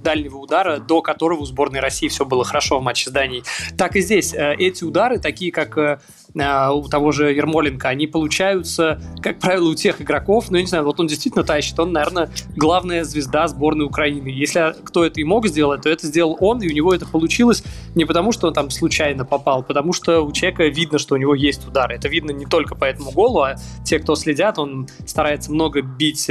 дальнего удара, до которого у сборной России все было хорошо в матче с Данией. Так и здесь. Э, эти удары, такие как у того же Ермоленко, они получаются, как правило, у тех игроков, ну, я не знаю, вот он действительно тащит, он, наверное, главная звезда сборной Украины. Если кто это и мог сделать, то это сделал он, и у него это получилось не потому, что он там случайно попал, потому что у человека видно, что у него есть удары. Это видно не только по этому голу, а те, кто следят, он старается много бить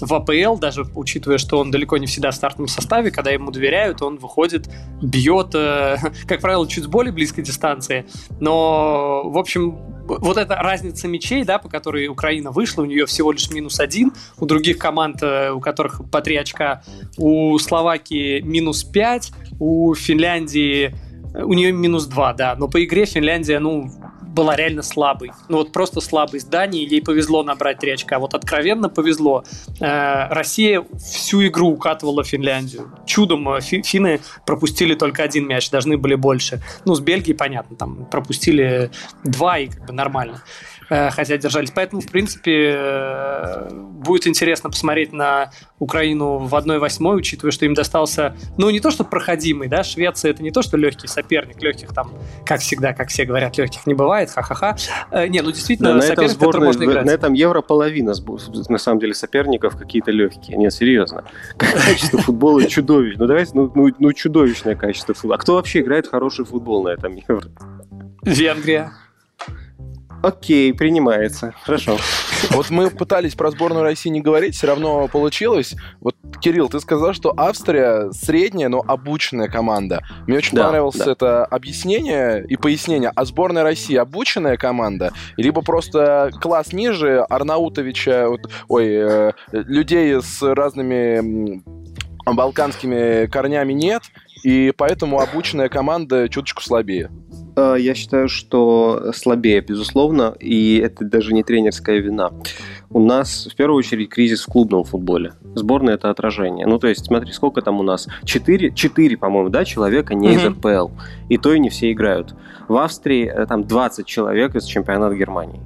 в АПЛ, даже учитывая, что он далеко не всегда в стартовом составе, когда ему доверяют, он выходит, бьет, э, *laughs* как правило, чуть с более близкой дистанции. Но, в общем, вот эта разница мячей, да, по которой Украина вышла, у нее всего лишь минус один, у других команд, э, у которых по три очка, у Словакии минус пять, у Финляндии э, у нее минус два, да, но по игре Финляндия, ну, была реально слабой. Ну вот просто слабой с ей повезло набрать 3 очка. Вот откровенно повезло. Э, Россия всю игру укатывала Финляндию. Чудом э, фи финны пропустили только один мяч, должны были больше. Ну, с Бельгией, понятно, там пропустили два и как бы нормально. Э, хотя держались. Поэтому, в принципе, э, будет интересно посмотреть на Украину в 1-8, учитывая, что им достался, ну, не то, что проходимый, да, Швеция это не то, что легкий соперник, легких там, как всегда, как все говорят, легких не бывает, ха-ха-ха. Э, не, ну, действительно, да, соперник, сборной, который можно играть. На этом евро половина, на самом деле, соперников какие-то легкие. Нет, серьезно. *laughs* Качество футбола чудовищное. Ну, давайте, ну, ну, ну, чудовищное качество футбола. А кто вообще играет хороший футбол на этом евро? Венгрия. Окей, принимается. Хорошо. Вот мы пытались про сборную России не говорить, все равно получилось. Вот, Кирилл, ты сказал, что Австрия средняя, но обученная команда. Мне очень Да, понравилось да. это объяснение и пояснение. А сборная России обученная команда? Либо просто класс ниже Арнаутовича, вот, ой, э, людей с разными балканскими корнями нет, и поэтому обученная команда чуточку слабее. Э, Я считаю, что слабее, безусловно, и это даже не тренерская вина. У нас в первую очередь кризис в клубном футболе. Сборная это отражение. Ну, то есть, смотри, сколько там у нас? Четыре, четыре, по-моему, да, человека не из. РПЛ. И то и не все играют. В Австрии э, там 20 человек из чемпионата Германии.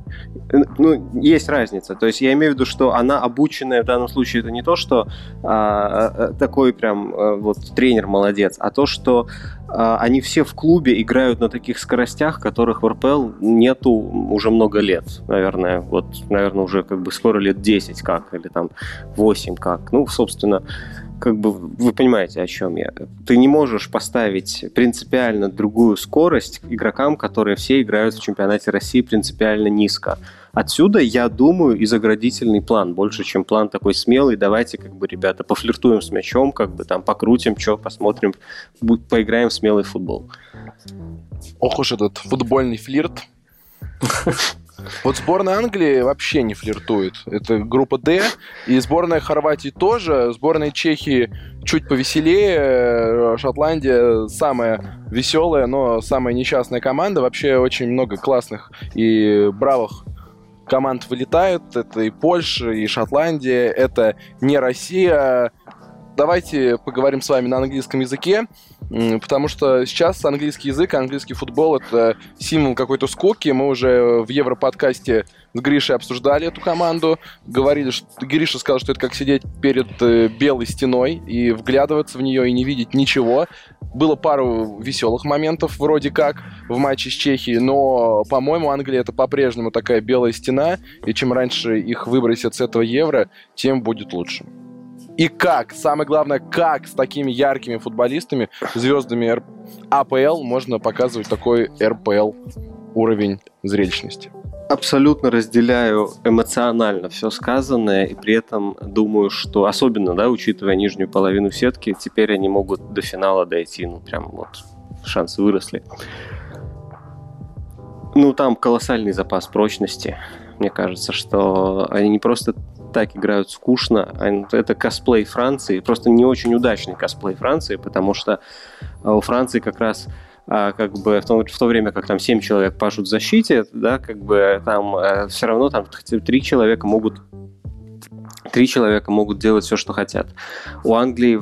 Э, Ну, есть разница. То есть я имею в виду, что она обученная в данном случае это не то, что а, а, такой прям а, вот тренер молодец, а то, что а, они все в клубе играют на таких скоростях, которых в РПЛ нету уже много лет, наверное. Вот, наверное, уже как бы скоро лет 10 как, или там 8 как. Ну, собственно, как бы вы понимаете, о чем я. Ты не можешь поставить принципиально другую скорость игрокам, которые все играют в чемпионате России принципиально низко. Отсюда, я думаю, и заградительный план, больше, чем план такой смелый. Давайте, как бы, ребята, пофлиртуем с мячом, как бы там покрутим, что, посмотрим, поиграем в смелый футбол. Ох уж этот футбольный флирт. *laughs* Вот сборная Англии вообще не флиртует. Это группа D. И сборная Хорватии тоже. Сборная Чехии чуть повеселее. Шотландия самая веселая, но самая несчастная команда. Вообще очень много классных и бравых команд вылетают. Это и Польша, и Шотландия. Это не Россия. Давайте поговорим с вами на английском языке. Потому что сейчас английский язык, английский футбол — это символ какой-то скуки. Мы уже в Европодкасте с Гришей обсуждали эту команду. Говорили, что Гриша сказал, что это как сидеть перед э, белой стеной и вглядываться в нее и не видеть ничего. Было пару веселых моментов вроде как в матче с Чехией, но, по-моему, Англия это по-прежнему такая белая стена, и чем раньше их выбросят с этого евро, тем будет лучше. И как, самое главное, как с такими яркими футболистами, звездами АПЛ можно показывать такой РПЛ уровень зрелищности. Абсолютно разделяю эмоционально все сказанное, и при этом думаю, что, особенно, да, учитывая нижнюю половину сетки, теперь они могут до финала дойти, ну, прям вот шансы выросли. Ну, там колоссальный запас прочности. Мне кажется, что они не просто так играют скучно, это косплей Франции, просто не очень удачный косплей Франции, потому что а, у Франции как раз а, как бы в то, в то время как там 7 человек пашут в защите, да, как бы там все равно там три человека могут три человека могут делать все, что хотят. У Англии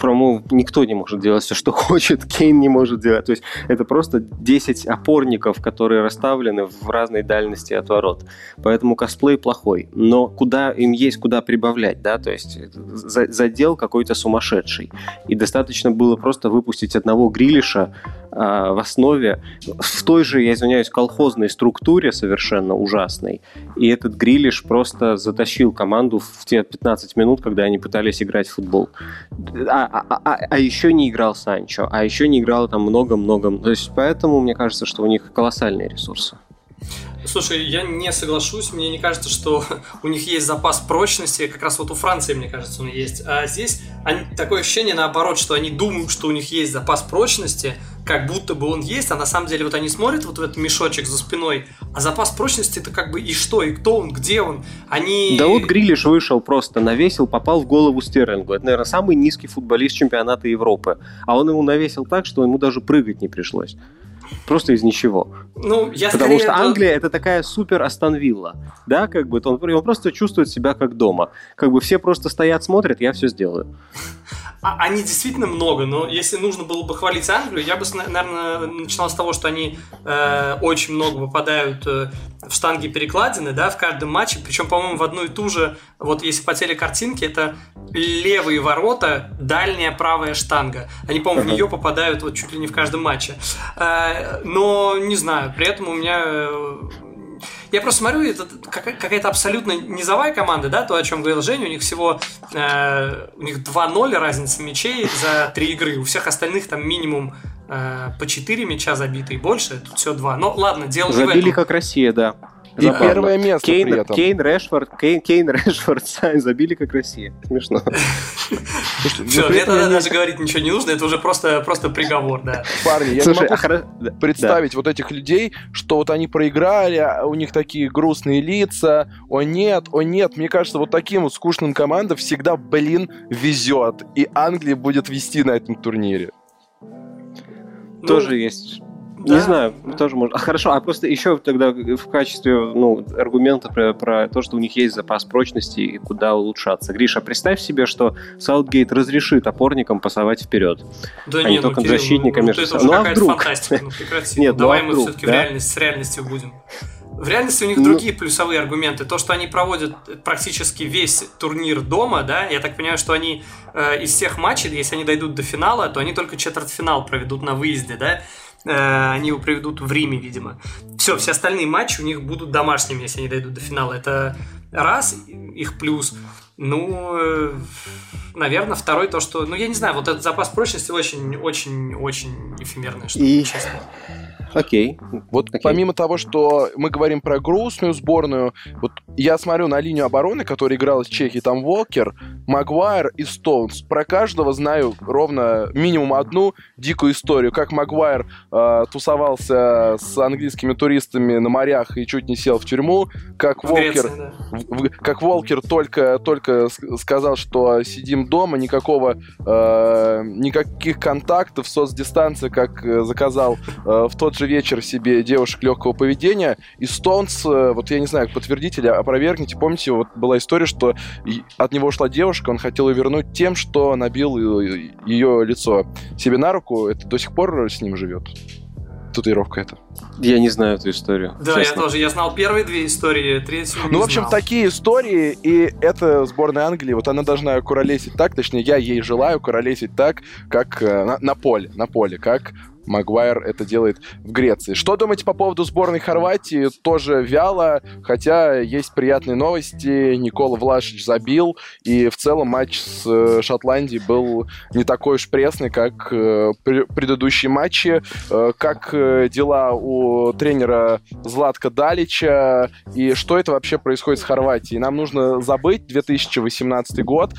по-моему, никто не может делать все, что *laughs* хочет, Кейн не может делать. То есть это просто 10 опорников, которые расставлены в разной дальности от ворот. Поэтому косплей плохой. Но куда им есть куда прибавлять, да, то есть за- задел какой-то сумасшедший. И достаточно было просто выпустить одного грилиша а, в основе, в той же, я извиняюсь, колхозной структуре совершенно ужасной. И этот грилиш просто затащил команду в те 15 минут, когда они пытались играть в футбол. А, а- а- а еще не играл Санчо, а еще не играл там много-много. То есть поэтому мне кажется, что у них колоссальные ресурсы. Слушай, я не соглашусь. Мне не кажется, что *laughs* у них есть запас прочности. Как раз вот у Франции, мне кажется, он есть. А здесь они- такое ощущение наоборот, что они думают, что у них есть запас прочности, как будто бы он есть, а на самом деле вот они смотрят вот в этот мешочек за спиной, а запас прочности это как бы и что, и кто он, где он. Они... Да вот Грилиш вышел просто, навесил, попал в голову Стерлингу. Это, наверное, самый низкий футболист чемпионата Европы. А он ему навесил так, что ему даже прыгать не пришлось. Просто из ничего. Ну, я Потому что Англия это такая супер Астон Вилла. Да, как бы он, он просто чувствует себя как дома. Как бы все просто стоят, смотрят, я все сделаю. А- Они действительно много, но если нужно было бы хвалить Англию, я бы, наверное, начинал с того, что они э, очень много попадают э, в штанги перекладины, да, в каждом матче, причем, по-моему, в одну и ту же, вот если по телекартинке, это левые ворота, дальняя правая штанга. Они, по-моему, в Ага. нее попадают вот чуть ли не в каждом матче. Э, но, не знаю, при этом у меня... э, я просто смотрю, это какая- какая-то абсолютно низовая команда, да, то, о чем говорил Женя, у них всего э, у них 2-0 разница мячей за три игры, у всех остальных там минимум э, по 4 мяча забиты и больше, тут все 2. Но ладно, дело не в Забили этом. как Россия, да. И Забавно. первое место Кейн, при этом. Кейн, Решфорд, Кейн, Кейн, *laughs* Решфорд сами забили как Россия. Смешно. Все, мне тогда даже говорить ничего не нужно, это уже просто, просто приговор, да. Парни, я Слушай, не могу а представить вот этих людей, что вот они проиграли, а у них такие грустные лица, о нет, о нет. Мне кажется, вот таким вот скучным командам всегда, блин, везет. И Англия будет вести на этом турнире. Тоже есть. Да. Не знаю, тоже можно. А, хорошо, а просто еще тогда в качестве ну, аргумента про, про то, что у них есть запас прочности и куда улучшаться. Гриша, представь себе, что Саутгейт разрешит опорникам пасовать вперед. Да они не, только ну, Кирилл, защитниками ну, это уже ну, а какая-то вдруг? фантастика, ну прекрати. *laughs* Нет, Ну, ну, а Давай мы все-таки да? в реальность, с реальностью будем. В реальности у них Ну- другие плюсовые аргументы. То, что они проводят практически весь турнир дома, да, я так понимаю, что они э, из всех матчей, если они дойдут до финала, то они только четвертьфинал проведут на выезде, да. Э, они его проведут в Риме, видимо. Все, все остальные матчи у них будут домашними, если они дойдут до финала. Это раз, их плюс. Ну, наверное, второй то, что... Ну, я не знаю, вот этот запас прочности очень-очень-очень эфемерное, что И- честно. Окей. Вот Окей. помимо того, что мы говорим про грустную сборную, вот я смотрю на линию обороны, которая играла с Чехией, там Волкер, Магуайр и Стоунс. Про каждого знаю ровно минимум одну дикую историю. Как Магуайр э, тусовался с английскими туристами на морях и чуть не сел в тюрьму, как В Волкер Греции, да. в- в- как Волкер только, только сказал, что сидим дома, никакого, э, никаких контактов, соцдистанции, как э, заказал э, в тот же вечер себе девушек легкого поведения. И Стоунс, э, вот я не знаю, подтвердите или опровергните, помните, вот была история, что от него ушла девушка, он хотел ее вернуть тем, что набил ее лицо себе на руку, это до сих пор с ним живет. Татуировка это. Я не знаю эту историю. Да, честно. я тоже. Я знал первые две истории, третью не Ну, в общем, знал. такие истории, и это сборная Англии, вот она должна куролесить так, точнее, я ей желаю куролесить так, как э, на, на поле, на поле, как Магуайр это делает в Греции. Что думаете по поводу сборной Хорватии? Тоже вяло, хотя есть приятные новости. Никола Влашич забил, и в целом матч с э, Шотландией был не такой уж пресный, как э, пре- предыдущие матчи. Э, как дела у тренера Златка Далича, и что это вообще происходит с Хорватией? Нам нужно забыть 2018 год.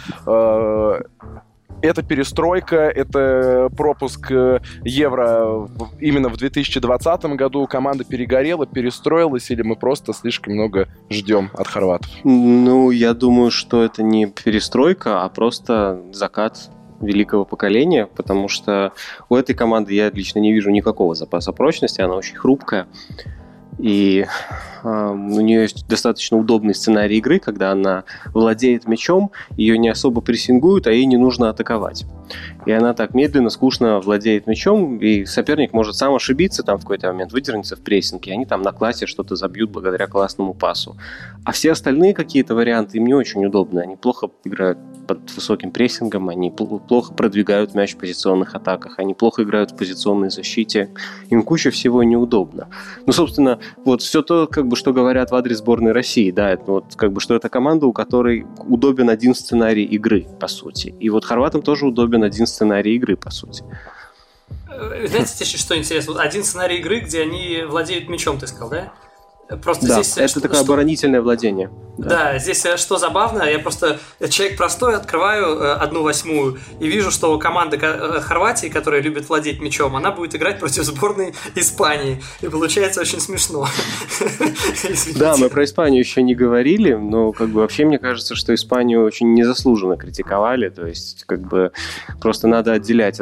Это перестройка, это пропуск э, Евро именно в 2020 году. Команда перегорела, перестроилась, или мы просто слишком много ждем от хорватов? Ну, я думаю, что это не перестройка, а просто закат великого поколения, потому что у этой команды я лично не вижу никакого запаса прочности, она очень хрупкая. И э, у нее есть достаточно удобный сценарий игры, когда она владеет мячом, ее не особо прессингуют, а ей не нужно атаковать. И она так медленно, скучно владеет мячом, и соперник может сам ошибиться, там в какой-то момент выдернется в прессинге, они там на классе что-то забьют благодаря классному пасу. А все остальные какие-то варианты им не очень удобны. Они плохо играют под высоким прессингом, они пл- плохо продвигают мяч в позиционных атаках, они плохо играют в позиционной защите. Им куча всего неудобно. Ну, собственно, вот все то, как бы, что говорят в адрес сборной России, да, это вот как бы, что это команда, у которой удобен один сценарий игры, по сути. И вот хорватам тоже удобен один сценарий игры, по сути. Э, Знаете, что интересно? Один сценарий игры, где они владеют мячом, ты сказал, да? Просто да, здесь... это что, такое что... оборонительное владение. Да. да, здесь что забавно, я просто человек простой, открываю одну восьмую и вижу, что команда Хорватии, которая любит владеть мячом, она будет играть против сборной Испании. И получается очень смешно. *laughs* Да, мы про Испанию еще не говорили, но как бы вообще мне кажется, что Испанию очень незаслуженно критиковали. То есть, как бы просто надо отделять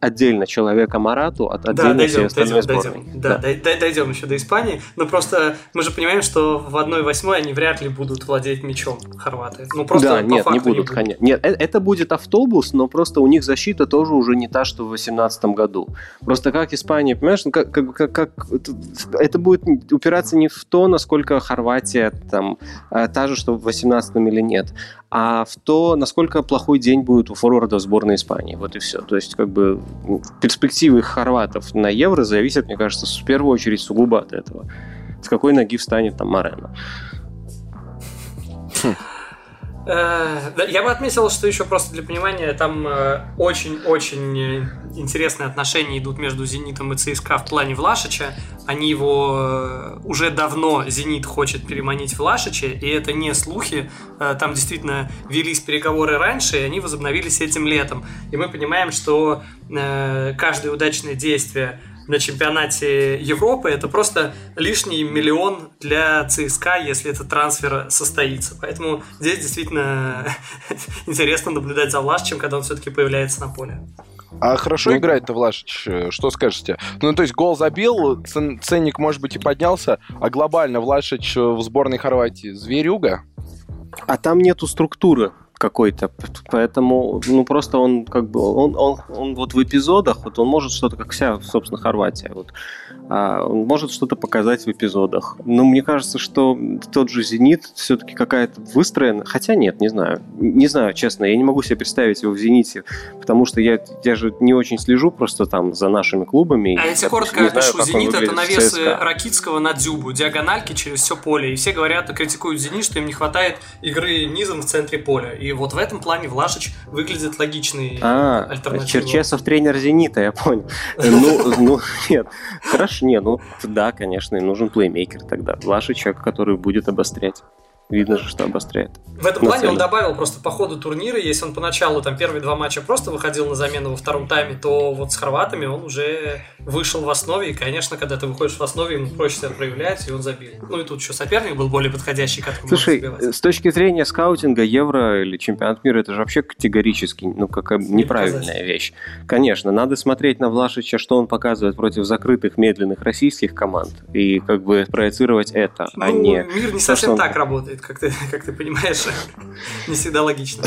отдельно человека Марату от отдельно всей остальной сборной. Да, дойдем еще до Испании. Но просто мы же понимаем, что в 1-8 они вряд ли будут владеть мячом хорваты. Ну, просто да, нет, не будут, конечно. Нет, э, это будет автобус, но просто у них защита тоже уже не та, что в 2018 году. Просто как Испания, понимаешь, ну, как, как, как, как это будет упираться не в то, насколько Хорватия там э, та же, что в 18 или нет, а в то, насколько плохой день будет у форварда сборной Испании. Вот и все. То есть, как бы, перспективы хорватов на Евро зависят, мне кажется, в первую очередь сугубо от этого. С какой ноги встанет там Марена. Хм. Э, я бы отметил, что еще просто для понимания, там э, очень-очень интересные отношения идут между «Зенитом» и ЦСКА в плане Влашича. Они его э, уже давно «Зенит» хочет переманить Влашича, и это не слухи. Там действительно велись переговоры раньше, и они возобновились этим летом. И мы понимаем, что каждое удачное действие на чемпионате Европы, это просто лишний миллион для ЦСКА, если этот трансфер состоится. Поэтому здесь действительно *laughs* интересно наблюдать за Влашичем, когда он все-таки появляется на поле. А хорошо ну, играет-то Влашич, что скажете? Ну, то есть гол забил, ценник, может быть, и поднялся, а глобально Влашич в сборной Хорватии зверюга? А там нету структуры какой-то, поэтому, ну, просто он как бы, он, он, он вот в эпизодах, вот он может что-то, как вся, собственно, Хорватия, вот, он может что-то показать в эпизодах. Но мне кажется, что тот же «Зенит» все-таки какая-то выстроена, хотя нет, не знаю, не знаю, честно, я не могу себе представить его в «Зените», потому что я, я же не очень слежу просто там за нашими клубами. А я тебе коротко опишу, «Зенит» — это навесы Ракитского на Дзюбу, диагональки через все поле, и все говорят, критикуют «Зенит», что им не хватает игры низом в центре поля, и и вот в этом плане Влашич выглядит логичной а, альтернативой. Черчесов тренер «Зенита», я понял. Ну, ну, *laughs* нет. Хорошо, не, ну, да, конечно, нужен плеймейкер тогда. Влашич, который будет обострять видно же, что обостряет. В этом плане цель. он добавил просто по ходу турнира, если он поначалу там первые два матча просто выходил на замену во втором тайме, то вот с хорватами он уже вышел в основе, и, конечно, когда ты выходишь в основе, ему проще себя проявлять, и он забил. Ну и тут еще соперник был более подходящий, как Слушай, с точки зрения скаутинга, Евро или чемпионат мира, это же вообще категорически, ну, какая неправильная вещь. Конечно, надо смотреть на Влашича, что он показывает против закрытых медленных российских команд, и как бы проецировать это, а ну, а не... Мир не совсем он... так работает работает, как ты, *laughs* как ты понимаешь, *laughs* не всегда логично.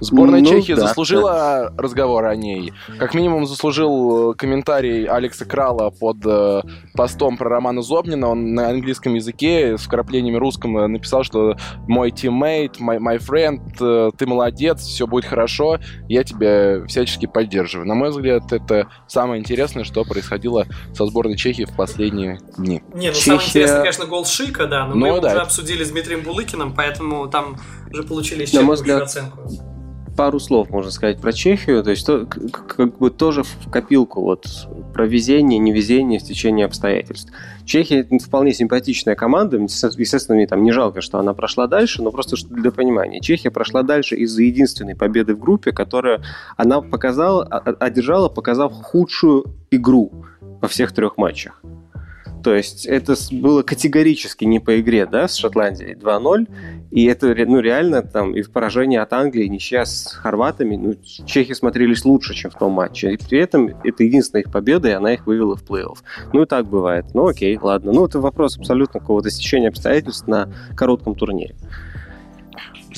Сборная ну, Чехии да, заслужила да. разговор о ней. Как минимум заслужил э, комментарий Алекса Крала под э, постом про Романа Зобнина. Он на английском языке с вкраплениями русском э, написал, что мой тиммейт, my, my friend, э, ты молодец, все будет хорошо, я тебя всячески поддерживаю. На мой взгляд, это самое интересное, что происходило со сборной Чехии в последние дни. Не, ну Чехия... самое интересное, конечно, гол Шика, да, но ну, мы да. уже обсудили с Дмитрием Булыкиным, поэтому там уже получили еще взгляд, оценку. Пару слов можно сказать про Чехию, то есть то, как бы тоже в копилку вот про везение, невезение в течение обстоятельств. Чехия вполне симпатичная команда, естественно, мне там не жалко, что она прошла дальше, но просто для понимания. Чехия прошла дальше из-за единственной победы в группе, которая она показала, одержала, показав худшую игру во всех трех матчах. То есть это было категорически не по игре, да, с Шотландией 2-0. И это, ну, реально там и в поражении от Англии, ничья с хорватами, ну, чехи смотрелись лучше, чем в том матче. И при этом это единственная их победа, и она их вывела в плей-офф. Ну и так бывает. Ну окей, ладно. Ну это вопрос абсолютно какого-то стечения обстоятельств на коротком турнире.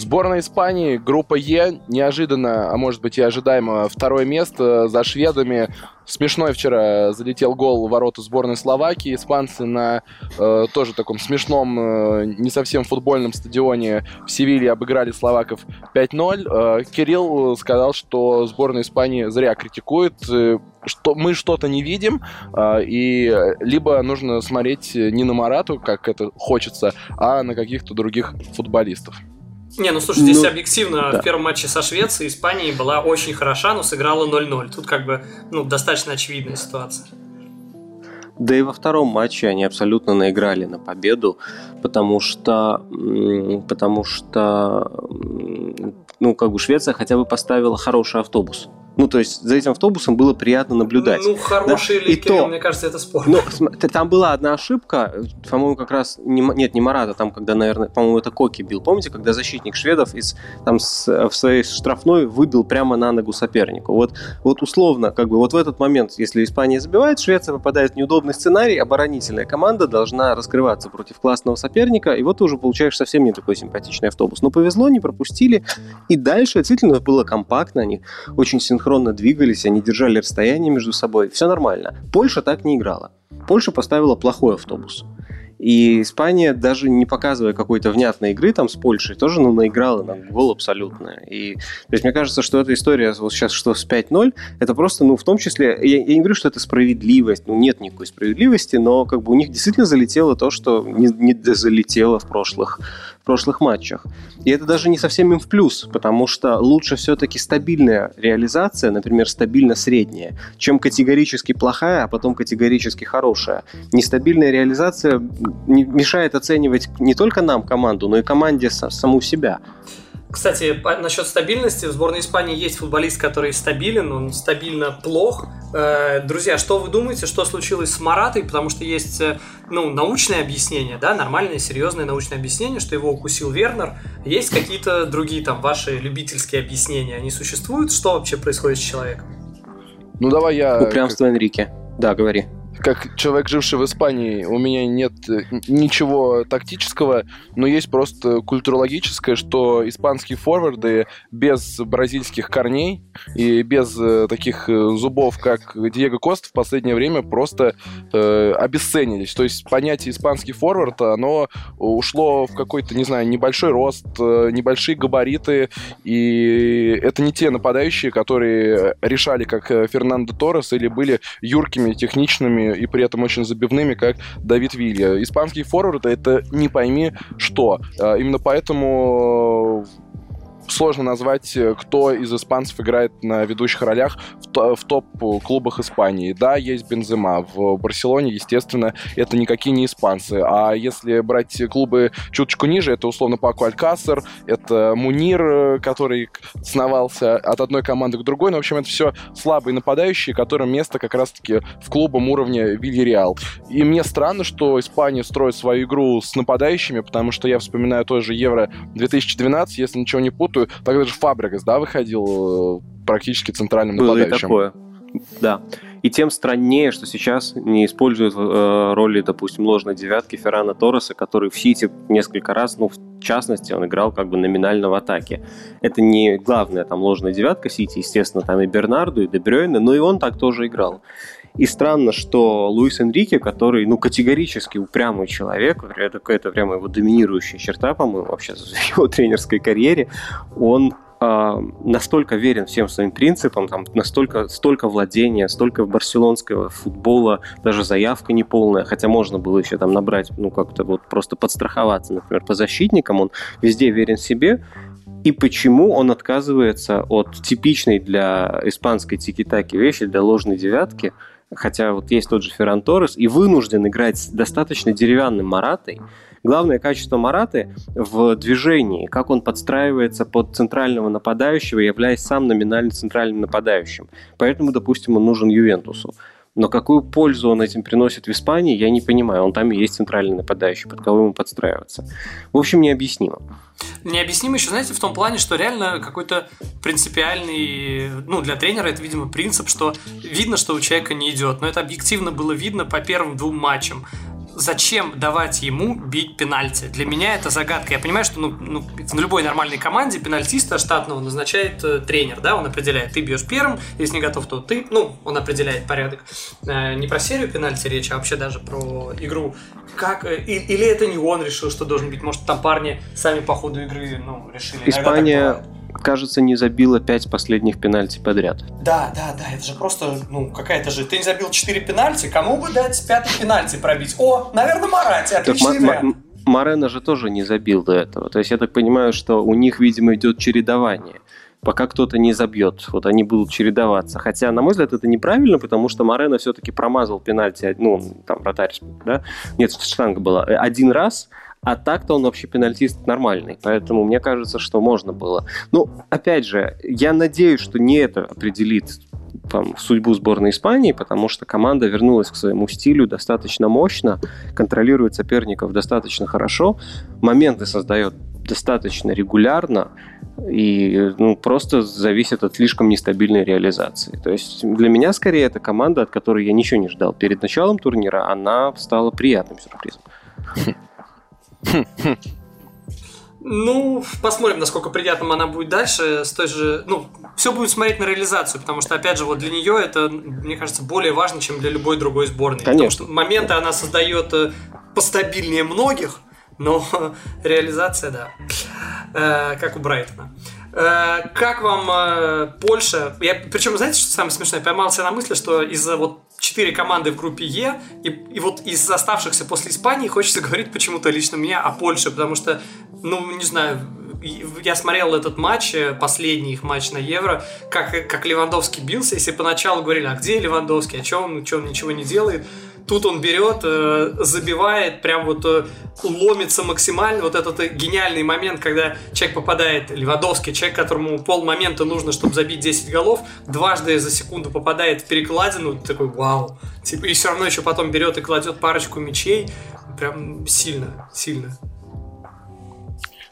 Сборная Испании, группа Е, неожиданно, а может быть и ожидаемо, второе место за шведами. Смешной вчера залетел гол в ворота сборной Словакии. Испанцы на э, тоже таком смешном, э, не совсем футбольном стадионе в Севилье обыграли словаков 5-0. Э, Кирилл сказал, что сборная Испании зря критикует, э, что мы что-то не видим, э, и либо нужно смотреть не на Марату, как это хочется, а на каких-то других футболистов. Не, ну слушай, здесь ну, объективно да. в первом матче со Швецией Испания была очень хороша, но сыграла 0-0. Тут как бы ну, достаточно очевидная ситуация. Да и во втором матче они абсолютно наиграли на победу, потому что, потому что ну, как бы Швеция хотя бы поставила хороший автобус. Ну, то есть за этим автобусом было приятно наблюдать. Ну, хороший да? или Кирилл, мне кажется, это спорно. Ну, там была одна ошибка, по-моему, как раз, не, нет, не Марата, там, когда, наверное, по-моему, это Коки бил. Помните, когда защитник шведов из, там, с, в своей штрафной выбил прямо на ногу сопернику? Вот, вот условно, как бы, вот в этот момент, если Испания забивает, Швеция попадает в неудобный сценарий, оборонительная команда должна раскрываться против классного соперника, и вот ты уже получаешь совсем не такой симпатичный автобус. Но повезло, не пропустили, и дальше действительно было компактно, они очень синхронно синхронно двигались, они держали расстояние между собой, все нормально. Польша так не играла. Польша поставила плохой автобус. И Испания, даже не показывая какой-то внятной игры там с Польшей, тоже ну, наиграла на гол абсолютно. И, то есть мне кажется, что эта история вот сейчас что с 5-0, это просто, ну, в том числе, я, я не говорю, что это справедливость, ну, нет никакой справедливости, но как бы у них действительно залетело то, что не, не залетело в прошлых прошлых матчах. И это даже не совсем им в плюс, потому что лучше все-таки стабильная реализация, например, стабильно средняя, чем категорически плохая, а потом категорически хорошая. Нестабильная реализация мешает оценивать не только нам команду, но и команде саму себя. Кстати, насчет стабильности, в сборной Испании есть футболист, который стабилен, он стабильно плох. Э, друзья, что вы думаете, что случилось с Маратой? Потому что есть э, ну, научное объяснение, да, нормальное, серьезное научное объяснение, что его укусил Вернер. Есть какие-то другие там ваши любительские объяснения? Они существуют? Что вообще происходит с человеком? Ну давай я... Упрямство Энрике. Да, говори как человек, живший в Испании, у меня нет э, ничего тактического, но есть просто культурологическое, что испанские форварды без бразильских корней и без э, таких э, зубов, как Диего Кост, в последнее время просто э, обесценились. То есть понятие испанский форвард, оно ушло в какой-то, не знаю, небольшой рост, небольшие габариты, и это не те нападающие, которые решали, как Фернандо Торрес, или были юркими, техничными и при этом очень забивными, как Давид Вилья. Испанские форварды — это не пойми что. А, именно поэтому сложно назвать, э, кто из испанцев играет на ведущих ролях в, в топ-клубах Испании. Да, есть Бензема. В Барселоне, естественно, это никакие не испанцы. А если брать клубы чуточку ниже, это условно Пако Алькасер, это Мунир, э, который сновался от одной команды к другой. Но, в общем, это все слабые нападающие, которым место как раз-таки в клубом уровня Вильяреал. И мне странно, что Испания строит свою игру с нападающими, потому что я вспоминаю тоже Евро 2012, если ничего не путаю, тогда же Фабрикас, да, выходил э, практически центральным Было нападающим. И такое. Да. И тем страннее, что сейчас не используют э, роли, допустим, ложной девятки Феррана Торреса, который в Сити несколько раз, ну, в частности, он играл как бы номинально в атаке. Это не главная там ложная девятка Сити, естественно, там и Бернарду, и Дебрёйне, но и он так тоже играл. И странно, что Луис Энрике, который, ну, категорически упрямый человек, это какая-то прямо его доминирующая черта, по-моему, вообще в *laughs* его тренерской карьере, он э, настолько верен всем своим принципам, там настолько столько владения, столько барселонского футбола, даже заявка неполная, хотя можно было еще там набрать, ну как-то вот просто подстраховаться, например, по защитникам, он везде верен себе, и почему он отказывается от типичной для испанской тики-таки вещи, для ложной девятки, хотя вот есть тот же Ферран Торрес, и вынужден играть с достаточно деревянным Маратой. Главное качество Мараты в движении, как он подстраивается под центрального нападающего, являясь сам номинально центральным нападающим. Поэтому, допустим, он нужен Ювентусу. Но какую пользу он этим приносит в Испании, я не понимаю. Он там и есть центральный нападающий, под кого ему подстраиваться. В общем, необъяснимо. Необъяснимо еще, знаете, в том плане, что реально какой-то принципиальный, ну, для тренера это, видимо, принцип, что видно, что у человека не идет. Но это объективно было видно по первым двум матчам зачем давать ему бить пенальти? Для меня это загадка. Я понимаю, что ну, ну, в любой нормальной команде пенальтиста штатного назначает э, тренер, да, он определяет, ты бьешь первым, если не готов, то ты, ну, он определяет порядок. Э, не про серию пенальти речь, а вообще даже про игру. Как, э, или это не он решил, что должен быть, может, там парни сами по ходу игры, ну, решили. Испания кажется, не забила 5 последних пенальти подряд. Да, да, да, это же просто, ну, какая-то же... Ты не забил 4 пенальти, кому бы дать пятый пенальти пробить? О, наверное, Марати, отличный так, Марена же тоже не забил до этого. То есть я так понимаю, что у них, видимо, идет чередование. пока кто-то не забьет. Вот они будут чередоваться. Хотя, на мой взгляд, это неправильно, потому что Морено все-таки промазал пенальти, ну, там, вратарь, да? Нет, штанга была. Один раз, а так-то он вообще пенальтист нормальный. Поэтому мне кажется, что можно было. Ну, опять же, я надеюсь, что не это определит там, судьбу сборной Испании, потому что команда вернулась к своему стилю достаточно мощно, контролирует соперников достаточно хорошо, моменты создает достаточно регулярно и ну, просто зависит от слишком нестабильной реализации. То есть для меня скорее эта команда, от которой я ничего не ждал перед началом турнира, она стала приятным сюрпризом. *laughs* Ну, посмотрим, насколько приятным она будет дальше. С той же, ну, все будет смотреть на реализацию, потому что, опять же, вот для нее это, мне кажется, более важно, чем для любой другой сборной. Конечно. Потому что моменты она создает э, постабильнее многих, но *laughs* реализация, да, э, как у Брайтона. Э, как вам э, Польша? Я, причем, знаете, что самое смешное? Я поймал себя на мысли, что из-за вот четыре команды в группе Е, и, и вот из оставшихся после Испании хочется *laughs* говорить почему-то лично мне о Польше, потому что, ну, не знаю, я смотрел этот матч, э, последний их матч на Евро, как, как Левандовский бился, если поначалу говорили, а где Левандовский, а что он, что он ничего не делает, Тут он берет, э, забивает, прям вот э, ломится максимально. Вот этот гениальный момент, когда человек попадает, Левадовский, человек, которому пол момента нужно, чтобы забить 10 голов, дважды за секунду попадает в перекладину, такой вау. Типа, и все равно еще потом берет и кладет парочку мячей. Прям сильно, сильно.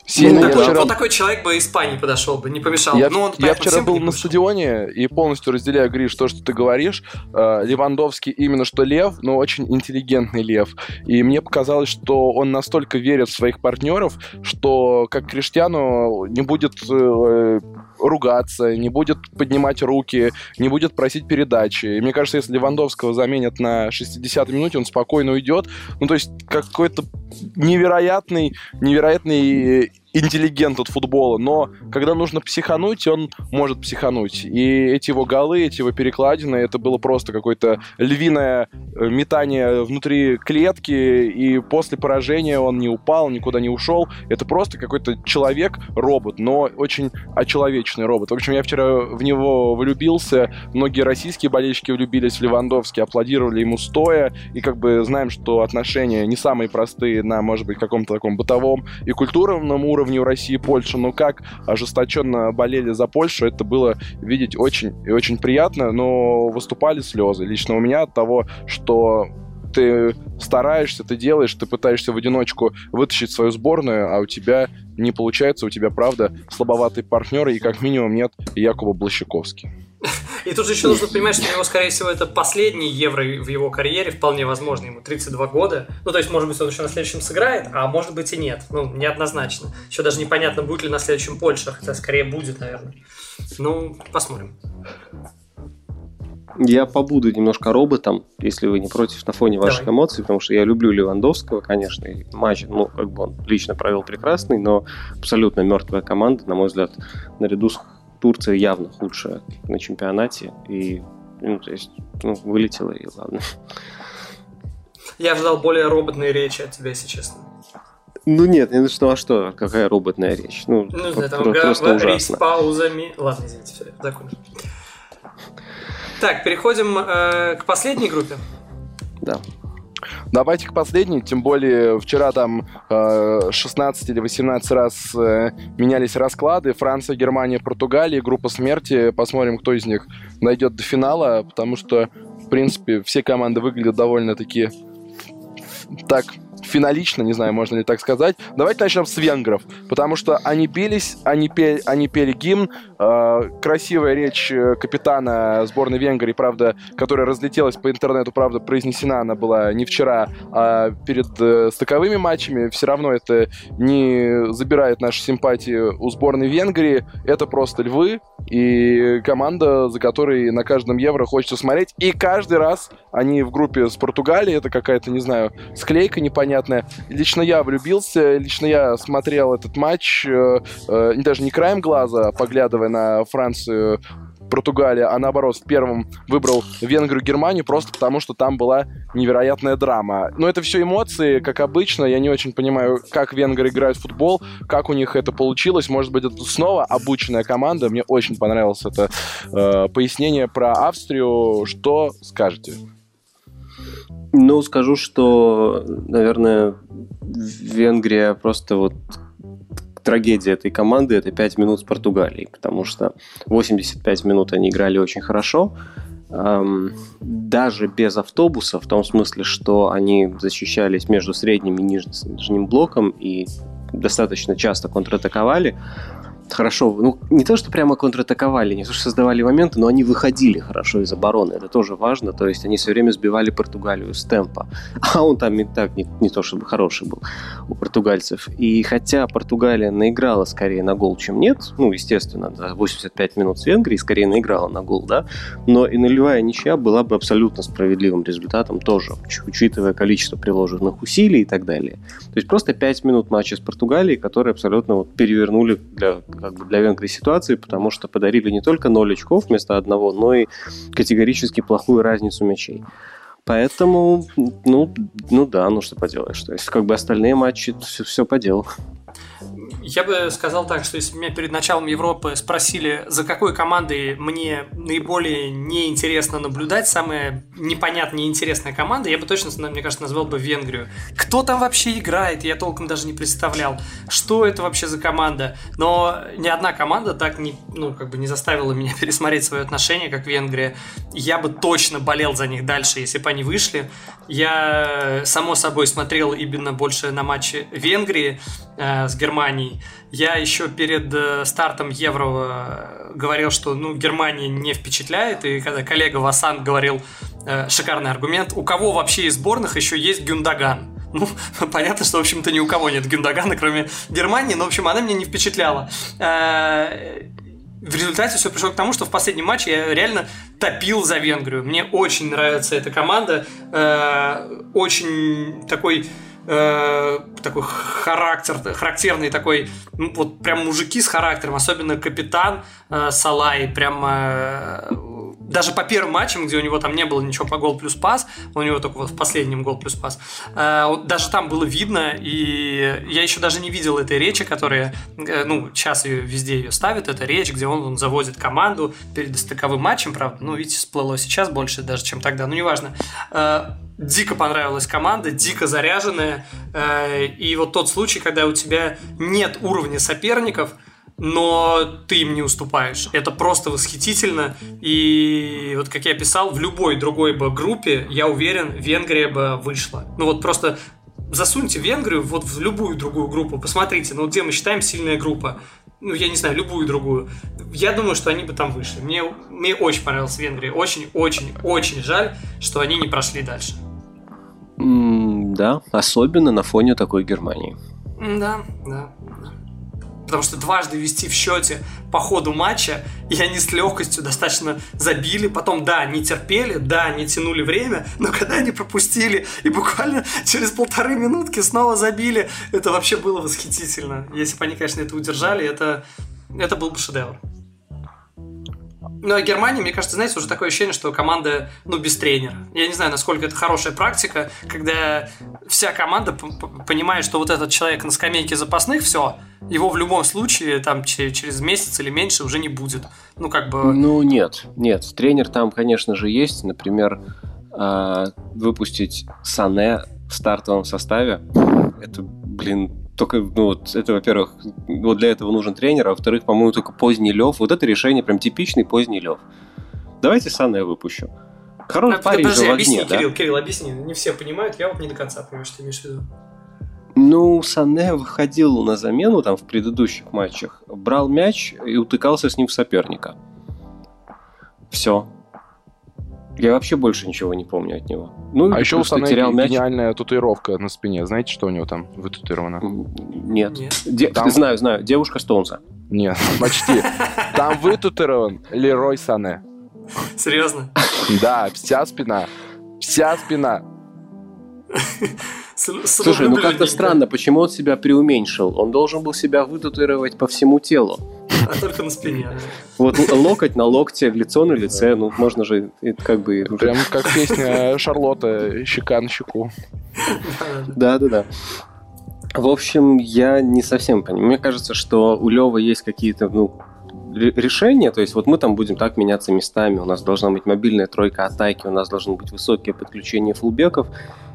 Сильно. Ну, такой, вчера... Вот такой человек бы Испании подошел бы, не помешал. Я, Но он, я вчера был на стадионе и полностью разделяю, Гриш, то, что ты говоришь. Э, Левандовский именно что лев, но очень интеллигентный лев. И мне показалось, что он настолько верит в своих партнеров, что как Криштиану не будет э, ругаться, не будет поднимать руки, не будет просить передачи. И мне кажется, если Левандовского заменят на 60-й минуте, он спокойно уйдет. Ну, то есть какой-то невероятный, невероятный интеллигент от футбола, но когда нужно психануть, он может психануть. И эти его голы, эти его перекладины, это было просто какое-то львиное э, метание внутри клетки, и после поражения он не упал, никуда не ушел. Это просто какой-то человек-робот, но очень очеловечный робот. В общем, я вчера в него влюбился, многие российские болельщики влюбились в Левандовский, аплодировали ему стоя, и как бы знаем, что отношения не самые простые на, может быть, каком-то таком бытовом и культурном уровне, уровне у России и Польши, но как ожесточенно болели за Польшу, это было видеть очень и очень приятно, но выступали слезы. Лично у меня от того, что ты стараешься, ты делаешь, ты пытаешься в одиночку вытащить свою сборную, а у тебя не получается, у тебя, правда, слабоватые партнеры, и как минимум нет Якова Блащаковски. И тут же еще нужно понимать, что у него, скорее всего, это последний евро в его карьере, вполне возможно, ему 32 года. Ну, то есть, может быть, он еще на следующем сыграет, а может быть и нет. Ну, неоднозначно. Еще даже непонятно, будет ли на следующем Польша, хотя скорее будет, наверное. Ну, посмотрим. Я побуду немножко роботом, если вы не против, на фоне ваших Давай. эмоций, потому что я люблю Левандовского, конечно, и матч, ну, как бы он лично провел прекрасный, но абсолютно мертвая команда, на мой взгляд, наряду с Турция явно худшая на чемпионате, и, ну, то есть, ну, вылетела, и ладно. Я ждал более роботной речи от тебя, если честно. Ну нет, ну что, а что, какая роботная речь? Ну, ну знаю, там просто ужасно. с паузами. Ладно, извините, все, закончил. Так, переходим э, к последней группе. Да. Давайте к последней, тем более вчера там э, 16 или 18 раз э, менялись расклады. Франция, Германия, Португалия, группа смерти. Посмотрим, кто из них дойдет до финала, потому что, в принципе, все команды выглядят довольно-таки так финалично, не знаю, можно ли так сказать. Давайте начнем с венгров, потому что они бились, они пели, они пели гимн. Э, красивая речь э, капитана сборной Венгрии, правда, которая разлетелась по интернету, правда, произнесена она была не вчера, а перед э, стыковыми матчами. Все равно это не забирает наши симпатии у сборной Венгрии. Это просто львы и команда, за которой на каждом евро хочется смотреть. И каждый раз они в группе с Португалией, это какая-то, не знаю, склейка непонятная, непонятное. Лично я влюбился, лично я смотрел этот матч, э, э, даже не краем глаза, поглядывая на Францию Португалия, а наоборот в первом выбрал Венгрию, Германию, просто потому что там была невероятная драма. Но это все эмоции, как обычно. Я не очень понимаю, как венгры играют в футбол, как у них это получилось. Может быть, это снова обученная команда. Мне очень понравилось это э, пояснение про Австрию. Что скажете? Ну, скажу, что, наверное, Венгрия просто вот трагедия этой команды это 5 минут с Португалией, потому что 85 минут они играли очень хорошо, эм, даже без автобуса, в том смысле, что они защищались между средним и нижним блоком и достаточно часто контратаковали хорошо, ну, не то, что прямо контратаковали, не то, что создавали моменты, но они выходили хорошо из обороны, это тоже важно, то есть они все время сбивали Португалию с темпа, *laughs* а он там и так не, не то, чтобы хороший был у португальцев. И хотя Португалия наиграла скорее на гол, чем нет, ну, естественно, за 85 минут с Венгрией скорее наиграла на гол, да, но и нулевая ничья была бы абсолютно справедливым результатом тоже, учитывая количество приложенных усилий и так далее. То есть просто 5 минут матча с Португалией, которые абсолютно вот перевернули для как бы для Венгрии ситуации, потому что подарили не только 0 очков вместо одного, но и категорически плохую разницу мячей. Поэтому, ну, ну да, ну что поделаешь. То есть, как бы остальные матчи, все, все по делу. Я бы сказал так, что если меня перед началом Европы спросили, за какой командой мне наиболее неинтересно наблюдать, самая непонятная, неинтересная команда, я бы точно, мне кажется, назвал бы Венгрию. Кто там вообще играет, я толком даже не представлял. Что это вообще за команда? Но ни одна команда так не, ну, как бы не заставила меня *laughs* пересмотреть свое отношение, как Венгрия. Я бы точно болел за них дальше, если бы они вышли. Я, само собой, смотрел именно больше на матчи Венгрии э, с Германией. Я еще перед э, стартом Евро э, говорил, что ну, Германия не впечатляет, и когда коллега Васан говорил э, шикарный аргумент, у кого вообще из сборных еще есть Гюндаган? *laughs* Ну, понятно, что, в общем-то, ни у кого нет Гюндагана, кроме Германии, но, в общем, она меня не впечатляла. Э, в результате все пришло к тому, что в последнем матче я реально топил за Венгрию. Мне очень нравится эта команда. Очень такой э, такой характер, характерный такой, ну, вот прям мужики с характером, особенно капитан э, Салай, прям э, даже по первым матчам, где у него там не было ничего по гол плюс пас, у него только вот в последнем гол плюс пас, э, даже там было видно, и я еще даже не видел этой речи, которая, э, ну, сейчас ее везде ее ставят, это речь, где он, он заводит команду перед стыковым матчем, правда, ну, видите, всплыло сейчас больше даже, чем тогда, ну, неважно. Э, дико понравилась команда, дико заряженная, э, и вот тот случай, когда у тебя нет уровня соперников – но ты им не уступаешь. Это просто восхитительно. И вот как я писал, в любой другой бы группе, я уверен, Венгрия бы вышла. Ну вот просто засуньте Венгрию вот в любую другую группу, посмотрите, ну где мы считаем сильная группа, ну я не знаю, любую другую. Я думаю, что они бы там вышли. Мне, мне очень понравилась Венгрия, очень-очень-очень жаль, что они не прошли дальше. Mm, да, особенно на фоне такой Германии. Да, да потому что дважды вести в счете по ходу матча, и они с легкостью достаточно забили. Потом, да, не терпели, да, не тянули время, но когда они пропустили и буквально через полторы минутки снова забили, это вообще было восхитительно. Если бы они, конечно, это удержали, это, это был бы шедевр. Ну, а Германия, мне кажется, знаете, уже такое ощущение, что команда, ну, без тренера. Я не знаю, насколько это хорошая практика, когда вся команда понимает, что вот этот человек на скамейке запасных, все, его в любом случае там через месяц или меньше уже не будет. Ну, как бы... Ну, нет, нет. Тренер там, конечно же, есть. Например, а, выпустить Сане в стартовом составе. Это, блин, только, ну, вот это, во-первых, вот для этого нужен тренер, а во-вторых, по-моему, только поздний Лев. Вот это решение прям типичный поздний Лев. Давайте Санна я выпущу. Хороший а, парень подожди, же в огне, да? Кирилл, Кирилл, объясни. Не все понимают, я вот не до конца понимаю, что ты имеешь в виду. Ну, Сане выходил на замену там в предыдущих матчах, брал мяч и утыкался с ним в соперника. Все. Я вообще больше ничего не помню от него. Ну, а еще у Сане терял мяч. гениальная татуировка на спине. Знаете, что у него там вытатуировано? Нет. Нет. Де- там... Знаю, знаю. Девушка Стоунса. Нет, *laughs* почти. Там вытатуирован Лерой Сане. Серьезно? Да, вся спина. Вся спина. *laughs* Слушай, ну как-то странно, почему он себя преуменьшил? Он должен был себя вытатуировать по всему телу. а только на спине. Вот локоть на локте, лицо на лице, ну, можно же как бы... Прям как песня Шарлотта «Щека на щеку». Да-да-да. В общем, я не совсем понимаю. Мне кажется, что у Лева есть какие-то, ну, решения, то есть вот мы там будем так меняться местами, у нас должна быть мобильная тройка атаки, у нас должно быть высокие подключения фулбеков,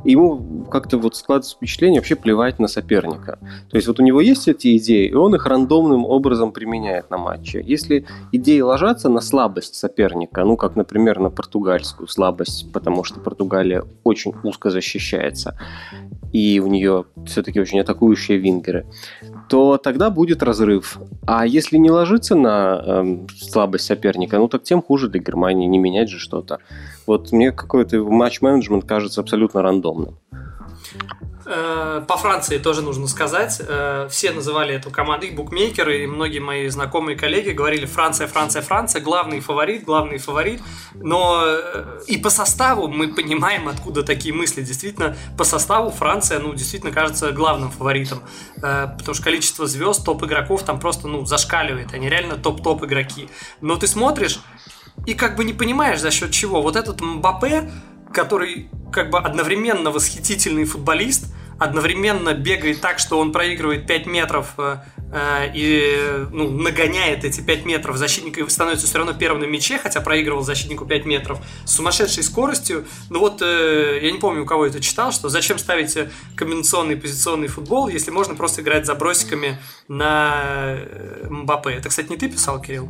и ему как-то вот складывается впечатление вообще плевать на соперника. То есть вот у него есть эти идеи, и он их рандомным образом применяет на матче. Если идеи ложатся на слабость соперника, ну как, например, на португальскую слабость, потому что Португалия очень узко защищается, и у нее все-таки очень атакующие вингеры, то тогда будет разрыв. А если не ложиться на э, слабость соперника, ну так тем хуже для Германии, не менять же что-то. Вот мне какой-то матч-менеджмент кажется абсолютно рандомным. Э, по Франции тоже нужно сказать. Э, все называли эту команду, их букмекеры, и многие мои знакомые коллеги говорили Франция, Франция, Франция, главный фаворит, главный фаворит. Но э, и по составу мы понимаем, откуда такие мысли. Действительно, по составу Франция, ну, действительно кажется главным фаворитом. Потому что количество звезд, топ-игроков там просто, ну, зашкаливает. Они реально топ-топ игроки. Но ты смотришь и как бы не понимаешь, за счет чего. Вот этот Мбаппе, который как бы одновременно восхитительный футболист, одновременно бегает так, что он проигрывает 5 метров э, э, и ну, нагоняет эти 5 метров защитника и становится все равно первым на мяче, хотя проигрывал защитнику 5 метров с сумасшедшей скоростью. Ну вот, э, я не помню, у кого это читал, что зачем ставить комбинационный позиционный футбол, если можно просто играть забросиками на Мбаппе. Это, кстати, не ты писал, Кирилл?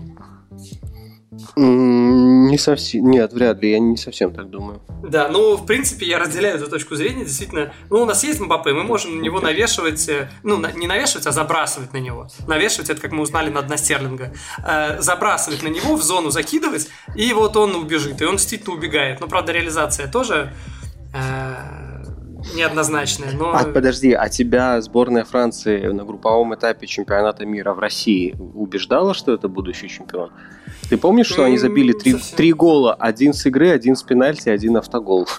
Не совсем. Нет, вряд ли, я не совсем так думаю. Да, ну, в принципе, я разделяю эту точку зрения. Действительно, ну, у нас есть Мбаппе, мы можем на него навешивать, э, ну, не навешивать, а забрасывать на него. Навешивать, это как мы узнали на дна Стерлинга. Э, забрасывать на него, в зону закидывать, и вот он убежит. И он действительно убегает. Но, правда, реализация тоже э, неоднозначная. Но... А подожди, а тебя сборная Франции на групповом этапе чемпионата мира в России убеждала, что это будущий чемпион? Ты помнишь, что они забили три, три гола? Один с игры, один с пенальти, один автогол. *laughs*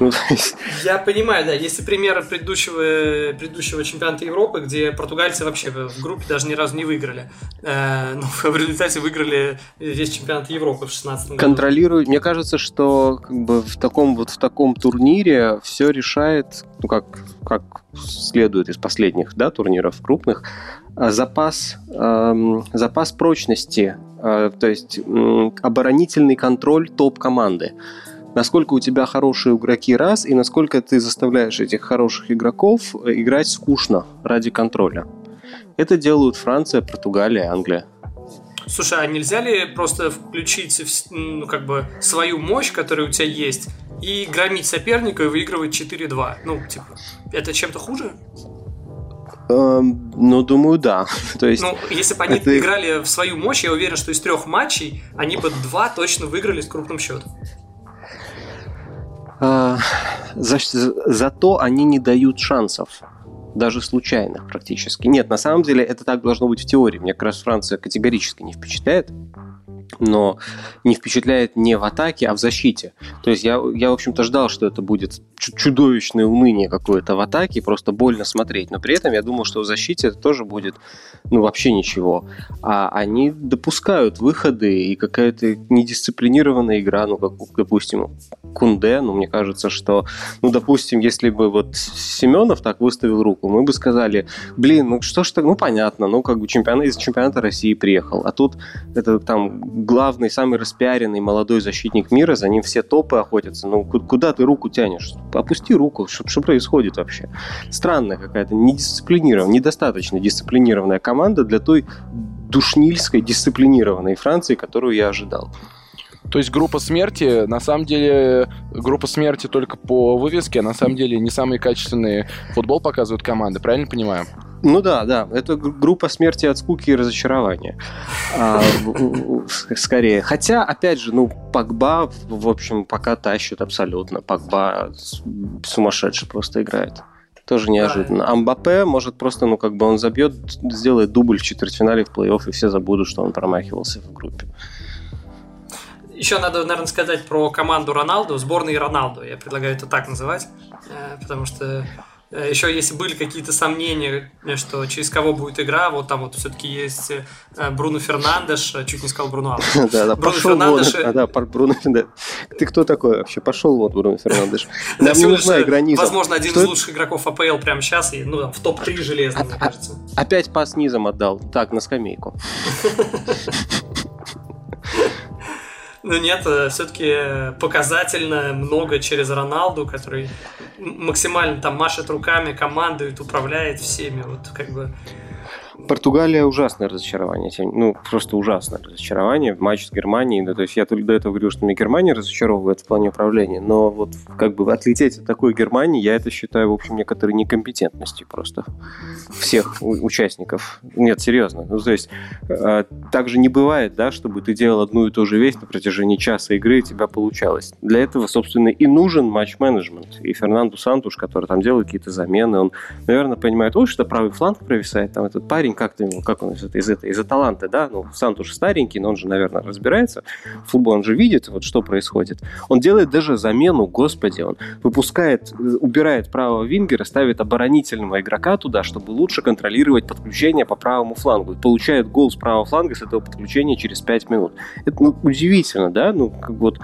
Ну, есть... Я понимаю, да. Если пример предыдущего, предыдущего чемпионата Европы, где португальцы вообще в группе даже ни разу не выиграли. Э, ну, *laughs* в результате выиграли весь чемпионат Европы в 16 году. Контролируют. Мне кажется, что как бы в таком вот в таком турнире все решает, ну как, как следует из последних да, турниров крупных, а запас, эм, запас прочности а, то есть оборонительный контроль топ-команды. Насколько у тебя хорошие игроки раз, и насколько ты заставляешь этих хороших игроков э, играть скучно ради контроля. Это делают Франция, Португалия, Англия. Слушай, а нельзя ли просто включить ну, как бы свою мощь, которая у тебя есть, и громить соперника и выигрывать 4-2? Ну, типа, это чем-то хуже? Эм, ну, думаю, да. *laughs* То есть, ну, если бы они это... играли в свою мощь, я уверен, что из трех матчей они бы два точно выиграли с крупным счетом. А, за, зато они не дают шансов. Даже случайных практически. Нет, на самом деле это так должно быть в теории. Мне как раз Франция категорически не впечатляет но не впечатляет не в атаке, а в защите. То есть я, я в общем-то, ждал, что это будет чудовищное уныние какое-то в атаке, просто больно смотреть. Но при этом я думал, что в защите это тоже будет, ну, вообще ничего. А они допускают выходы и какая-то недисциплинированная игра, ну, как, допустим, Кунде, ну, мне кажется, что, ну, допустим, если бы вот Семенов так выставил руку, мы бы сказали, блин, ну, что ж так, ну, понятно, ну, как бы чемпион из чемпионата России приехал, а тут это там главный, самый распиаренный молодой защитник мира, за ним все топы охотятся. Ну, куда ты руку тянешь? Опусти руку, что, что происходит вообще? Странная какая-то, недисциплинированная, недостаточно дисциплинированная команда для той душнильской, дисциплинированной Франции, которую я ожидал. То есть группа смерти, на самом деле, группа смерти только по вывеске, а на самом деле не самый качественный футбол показывают команды, правильно понимаю? Ну да, да, это группа смерти от скуки и разочарования. А, скорее. Хотя, опять же, ну, Пакба, в общем, пока тащит абсолютно. Пакба сумасшедший просто играет. Тоже неожиданно. Амбапе может просто, ну, как бы он забьет, сделает дубль в четвертьфинале в плей-офф, и все забудут, что он промахивался в группе. Еще надо, наверное, сказать про команду Роналду, сборной Роналду. Я предлагаю это так называть, э, потому что Еще если были какие-то сомнения, что через кого будет игра, вот там вот все-таки есть э, Бруно Фернандеш, э, чуть не сказал Бруно *laughs* Да, да, Бруно. Фернандеш. А, да, Бруно. Ты кто такой вообще? Пошел вот, Бруно Фернандеш. *laughs* Нам не нужна игра низом. Возможно, один из лучших игроков АПЛ прямо сейчас, ну, в топ-3 железно, мне кажется. Опять пас низом отдал. Так, на скамейку. *laughs* Ну нет, все-таки показательно много через Роналду, который максимально там машет руками, командует, управляет всеми. Вот как бы Португалия ужасное разочарование. Ну, просто ужасное разочарование. Матч с Германией. Да, то есть я только до этого говорил, что меня Германия разочаровывает в плане управления. Но вот как бы отлететь от такой Германии, я это считаю, в общем, некоторой некомпетентностью просто всех участников. Нет, серьезно. Ну, то есть э, так же не бывает, да, чтобы ты делал одну и ту же вещь на протяжении часа игры, и тебя получалось. Для этого, собственно, и нужен матч-менеджмент. И Фернандо Сантуш, который там делает какие-то замены, он, наверное, понимает, ой, что правый фланг провисает, там этот парень, как ты ему, как он из, из, из Аталанты, да, ну, Сантуш старенький, но он же, наверное, разбирается в футбол, он же видит, вот что происходит. Он делает даже замену, господи, он выпускает, э, убирает правого вингера, ставит оборонительного игрока туда, чтобы лучше контролировать подключение по правому флангу. Получает гол с правого фланга с этого подключения через 5 минут. Это ну, удивительно, да? Ну, как вот,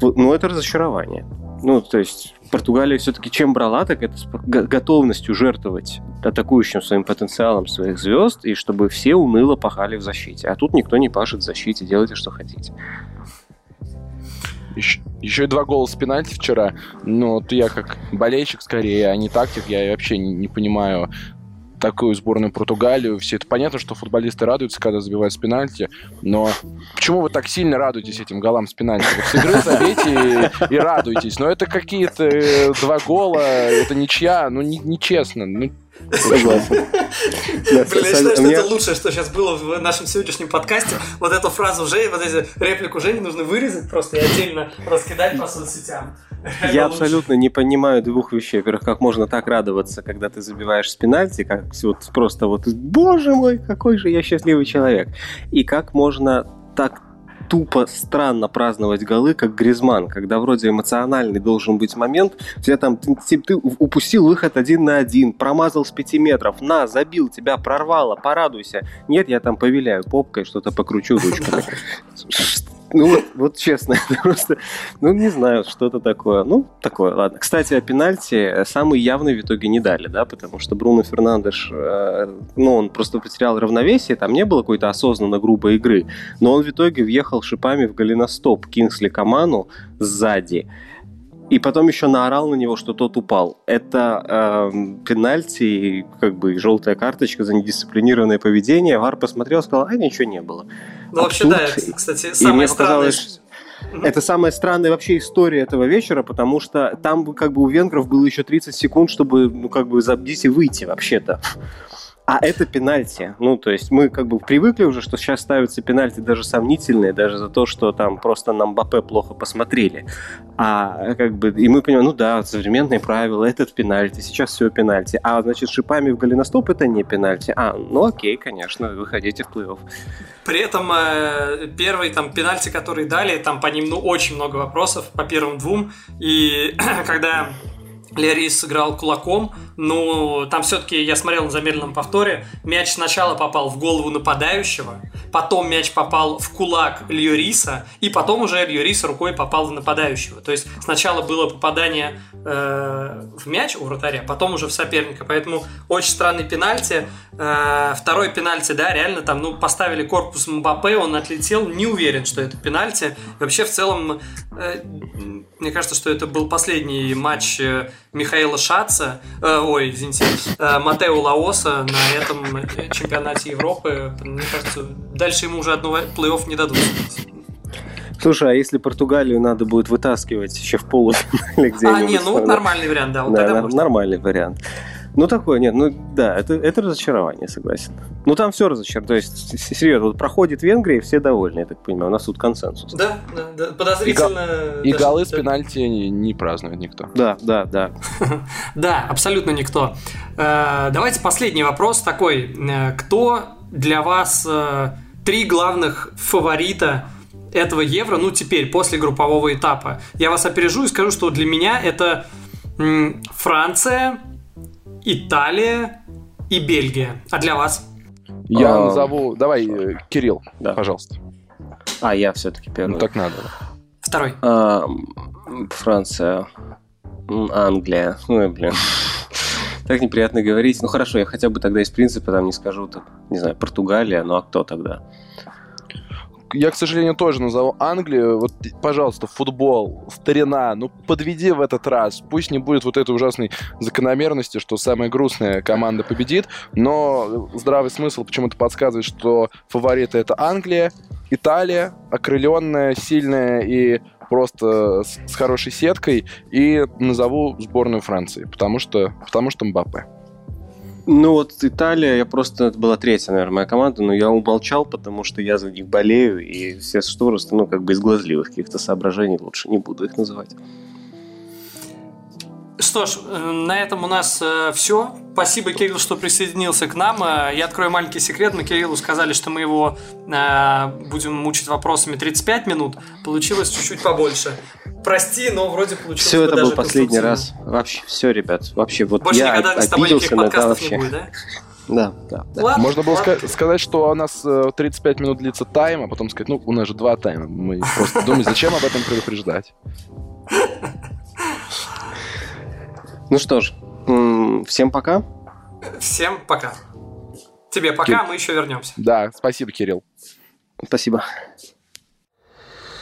ну, это разочарование. Ну, то есть Португалия все-таки чем брала, так это с го- готовностью жертвовать атакующим своим потенциалом своих звезд, и чтобы все уныло пахали в защите. А тут никто не пашет в защите, делайте, что хотите. Еще, еще и два гола с пенальти вчера. Ну, вот я как болельщик скорее, а не тактик, я вообще не, не понимаю такую сборную Португалию. Все это понятно, что футболисты радуются, когда забивают с пенальти, но почему вы так сильно радуетесь этим голам с пенальти? Вот с игры забейте и, и радуйтесь. Но это какие-то э, два гола, это ничья, ну, не- нечестно. Ну, Согласен. *laughs* Блин, я считаю, что это лучшее, что сейчас было в нашем сегодняшнем подкасте. Вот эту фразу Жени, вот эту реплику Жени нужно вырезать просто и отдельно раскидать по соцсетям. *laughs* Я абсолютно не понимаю двух вещей. Во-первых, как можно так радоваться, когда ты забиваешь с пенальти, как вот просто вот, боже мой, какой же я счастливый человек. И как можно так тупо странно праздновать голы, как Гризман, когда вроде эмоциональный должен быть момент, у тебя там ты, ты- упустил выход один на один, промазал с пяти метров, на, забил, тебя прорвало, порадуйся. Нет, я там повиляю попкой, что-то покручу ручками. *laughs* Ну вот, вот честно, *laughs* просто, ну не знаю, что-то такое. Ну, такое, ладно. Кстати, о пенальти э, самый явный в итоге не дали, да, потому что Бруно Фернандеш, э, ну, он просто потерял равновесие, там не было какой-то осознанно грубой игры, но он в итоге въехал шипами в голеностоп Кингсли Каману сзади. И потом еще наорал на него, что тот упал. Это эм, пенальти, как бы желтая карточка за недисциплинированное поведение. Вар посмотрел, сказал, а ничего не было. Ну, вообще, тут- да, это, кстати, самое странное... это самая странная вообще история этого вечера, потому что там как бы у венгров было еще 30 секунд, чтобы, ну, как бы забить и выйти вообще-то. А это пенальти. Ну, то есть мы как бы привыкли уже, что сейчас ставятся пенальти даже сомнительные, даже за то, что там просто нам Мбаппе плохо посмотрели. А как бы, и мы понимаем, ну да, современные правила, этот пенальти, сейчас все пенальти. А значит, шипами в голеностоп это не пенальти. А, ну окей, конечно, выходите в плей-офф. При этом э, первый там пенальти, которые дали, там по ним ну очень много вопросов по первым двум. И *clears throat* когда Лерис сыграл кулаком, ну, там все-таки, я смотрел на замедленном повторе, мяч сначала попал в голову нападающего, потом мяч попал в кулак Льориса, и потом уже Льорис рукой попал в нападающего. То есть сначала было попадание э, в мяч у вратаря, потом уже в соперника. Поэтому очень странный пенальти. Э, второй пенальти, да, реально там, ну, поставили корпус Мбаппе, он отлетел, не уверен, что это пенальти. И вообще, в целом, э, мне кажется, что это был последний матч э, Михаила Шаца, э, ой, извините, э, Матео Лаоса на этом э, чемпионате Европы. Мне кажется, дальше ему уже одного плей-офф не дадут. Слушай, а если Португалию надо будет вытаскивать еще в полуфинале где-нибудь? А, не, ну вот нормальный вариант, да, вот Да, тогда можно. нормальный вариант. Ну, такое, нет, ну, да, это, это разочарование, согласен. Ну, там все разочарование. То есть, серьезно, вот проходит Венгрия, и все довольны, я так понимаю. У нас тут консенсус. Да, да, да, подозрительно. и даже- голы с пенальти не, не празднует никто. Да, да, да. *laughs* Да, абсолютно никто. Э, Давайте последний вопрос такой. Э, Кто для вас э, три главных фаворита этого Евро, ну теперь, после группового этапа? Я вас опережу и скажу, что для меня это Франция, Италия и Бельгия. А для вас? Я А, назову... Давай, э, Кирилл, Да. пожалуйста. А, я все-таки первый. Ну так надо. Второй. А, Франция, Англия. Ой, блин. *laughs* Так неприятно говорить. Ну хорошо, я хотя бы тогда из принципа там не скажу, так, не знаю, Португалия, ну а кто тогда? Я, к сожалению, тоже назову Англию. Вот, пожалуйста, футбол, старина, ну подведи в этот раз. Пусть не будет вот этой ужасной закономерности, что самая грустная команда победит, но здравый смысл почему-то подсказывает, что фавориты это Англия, Италия, окрыленная, сильная и просто с, с хорошей сеткой, и назову сборную Франции, потому что, потому что Мбаппе. Ну вот Италия, я просто, это была третья, наверное, моя команда, но я умолчал, потому что я за них болею, и все что ну, как бы из глазливых каких-то соображений лучше не буду их называть. Что ж, э, на этом у нас все. Спасибо, Кирилл, что присоединился к нам. Э, Я открою маленький секрет. Мы Кириллу сказали, что мы его э, будем мучить вопросами 35 минут. Получилось чуть-чуть побольше. Прости, но вроде получилось Все это был последний раз. Вообще, все, ребят. Вообще, вот Больше я никогда с тобой никаких обиделся на это подкастов вообще. не будет, да? Да, да, да. Ладно, Можно было ладно. ска- сказать, что у нас э, 35 минут длится тайм, а потом сказать, ну, у нас же два тайма. Мы просто думаем, зачем об этом предупреждать. *laughs* Ну что ж, всем пока. Всем пока. Тебе пока, Кир- мы еще вернемся. Да, спасибо, Кирилл. Спасибо.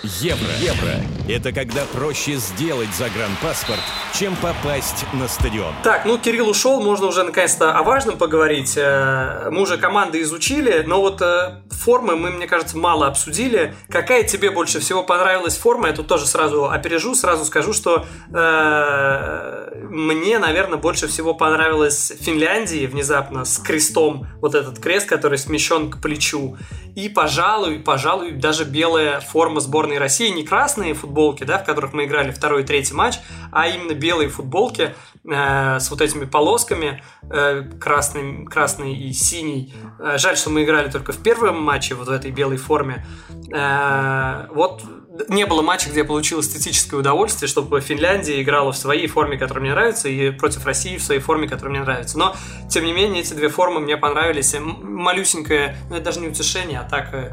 Евро. Евро – это когда проще сделать загранпаспорт, чем попасть на стадион. Так, ну Кирилл ушел, можно уже наконец-то о важном поговорить. Э, Мы уже команды изучили, но вот э, формы мы, мне кажется, мало обсудили. Какая тебе больше всего понравилась форма? Я тут тоже сразу опережу, сразу скажу, что э, мне, наверное, больше всего понравилась Финляндии внезапно с крестом. Вот этот крест, который смещен к плечу. И, пожалуй, пожалуй, даже белая форма сборной России, не красные футболки, да, в которых мы играли второй и третий матч, а именно белые футболки э, с вот этими полосками, э, красный, красный и синий. Э, жаль, что мы играли только в первом матче вот в этой белой форме. Э, вот не было матча, где я получил эстетическое удовольствие, чтобы Финляндия играла в своей форме, которая мне нравится, и против России в своей форме, которая мне нравится. Но, тем не менее, эти две формы мне понравились. Малюсенькое, ну это даже не утешение, а так э,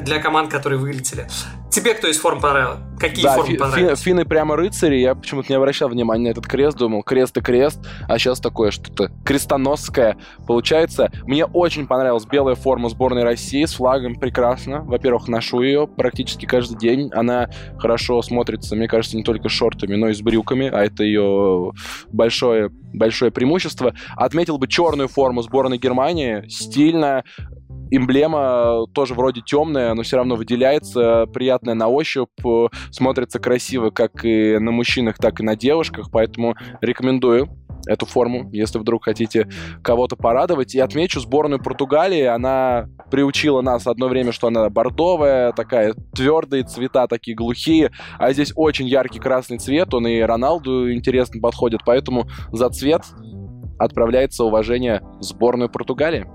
для команд, которые вылетели. Тебе кто из форм понравился? Какие да, формы фи- понравились? фи- финны прямо рыцари. Я почему-то не обращал внимания на этот крест, думал, крест и крест, а сейчас такое что-то крестоносское получается. Мне очень понравилась белая форма сборной России с флагом, прекрасно. Во-первых, ношу ее практически каждый день. Она хорошо смотрится, мне кажется, не только с шортами, но и с брюками, а это ее большое, большое преимущество. Отметил бы черную форму сборной Германии, стильно, Эмблема тоже вроде темная, но все равно выделяется, приятная на ощупь, э, смотрится красиво как и на мужчинах, так и на девушках, поэтому рекомендую эту форму, если вдруг хотите кого-то порадовать. И отмечу сборную Португалии, она приучила нас одно время, что она бордовая, такая твердые цвета, такие глухие, а здесь очень яркий красный цвет, он и Роналду интересно подходит, поэтому за цвет отправляется уважение в сборную Португалии.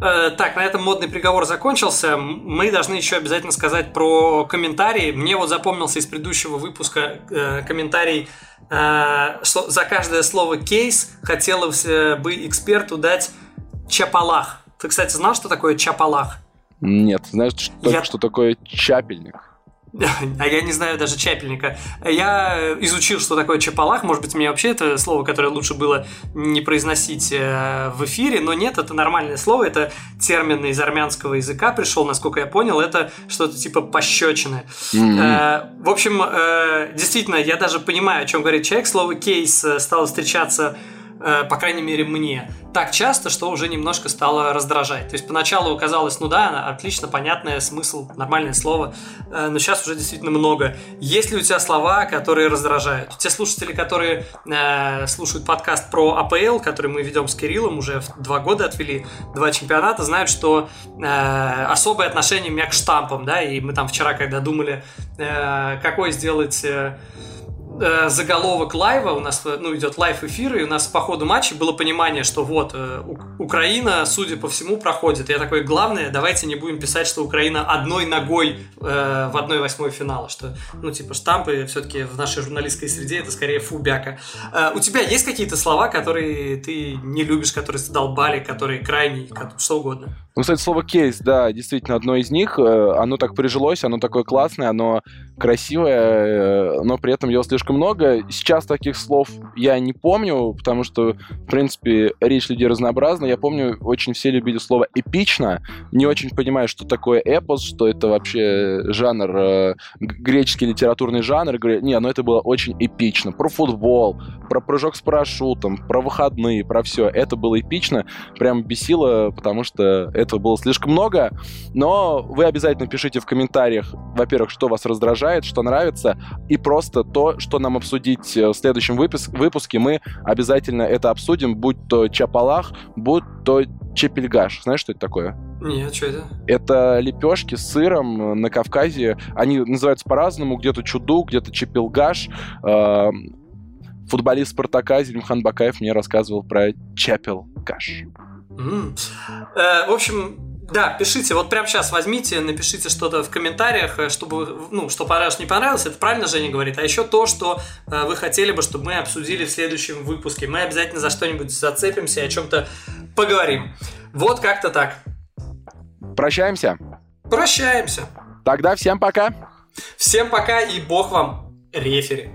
Э, Так, на этом модный приговор закончился. Мы должны еще обязательно сказать про комментарии. Мне вот запомнился из предыдущего выпуска э, комментарий, э, что за каждое слово кейс хотелось э, бы эксперту дать чапалах. Ты, кстати, знал, что такое чапалах? Нет, знаешь, что, Я- что такое чапельник? А я не знаю даже чапельника. Я изучил, что такое чапалах. Может быть, мне вообще это слово, которое лучше было не произносить э, в эфире, но нет, это нормальное слово. Это термин из армянского языка пришел, насколько я понял. Это что-то типа пощечины. Э, В общем, э, действительно, я даже понимаю, о чем говорит человек. Слово кейс стало встречаться по крайней мере мне, так часто, что уже немножко стало раздражать. То есть поначалу казалось, ну да, отлично, понятное, смысл, нормальное слово, э, но сейчас уже действительно много. Есть ли у тебя слова, которые раздражают? Те слушатели, которые э, слушают подкаст про АПЛ, который мы ведем с Кириллом, уже два года отвели два чемпионата, знают, что э, особое отношение у меня к штампам, да, и мы там вчера, когда думали, э, какой сделать... э, э, заголовок live а, у нас ну, идет live эфир, и у нас по ходу матча было понимание, что вот э, Украина, судя по всему, проходит. Я такой, главное, давайте не будем писать, что Украина одной ногой э, в одной восьмой финала, что, ну, типа, штампы все-таки в нашей журналистской среде это скорее фубяка. Э, у тебя есть какие-то слова, которые ты не любишь, которые задолбали, которые крайние, что угодно? Ну, кстати, слово кейс, да, действительно, одно из них. Э, оно так прижилось, оно такое классное, оно красивое, э, но при этом его слишком много. Сейчас таких слов я не помню, потому что, в принципе, речь людей разнообразна. Я помню, очень все любили слово «эпично». Не очень понимаю, что такое эпос, что это вообще жанр, э, греческий литературный жанр. Не, ну это было очень эпично. Про футбол, про прыжок с парашютом, про выходные, про все. Это было эпично. Прям бесило, потому что этого было слишком много, но вы обязательно пишите в комментариях, во-первых, что вас раздражает, что нравится, и просто то, что нам обсудить э, в следующем выпуск выпуске, мы обязательно это обсудим, будь то Чапалах, будь то Чепельгаш. Знаешь, что это такое? Нет, что это? Это лепешки с сыром на Кавказе. Они называются по-разному. Где-то чуду, где-то чепелгаш. Эм, футболист Спартака Зелимхан Бакаев мне рассказывал про чепелгаш. Mm. Э, в общем, да, пишите, вот прямо сейчас возьмите, напишите что-то в комментариях, э, чтобы, ну, что понравилось, не понравилось, это правильно Женя говорит, а еще то, что э, вы хотели бы, чтобы мы обсудили в следующем выпуске. Мы обязательно за что-нибудь зацепимся и о чем-то поговорим. Вот как-то так. Прощаемся? Прощаемся. Тогда всем пока. Всем пока и бог вам рефери.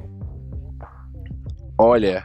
Оле.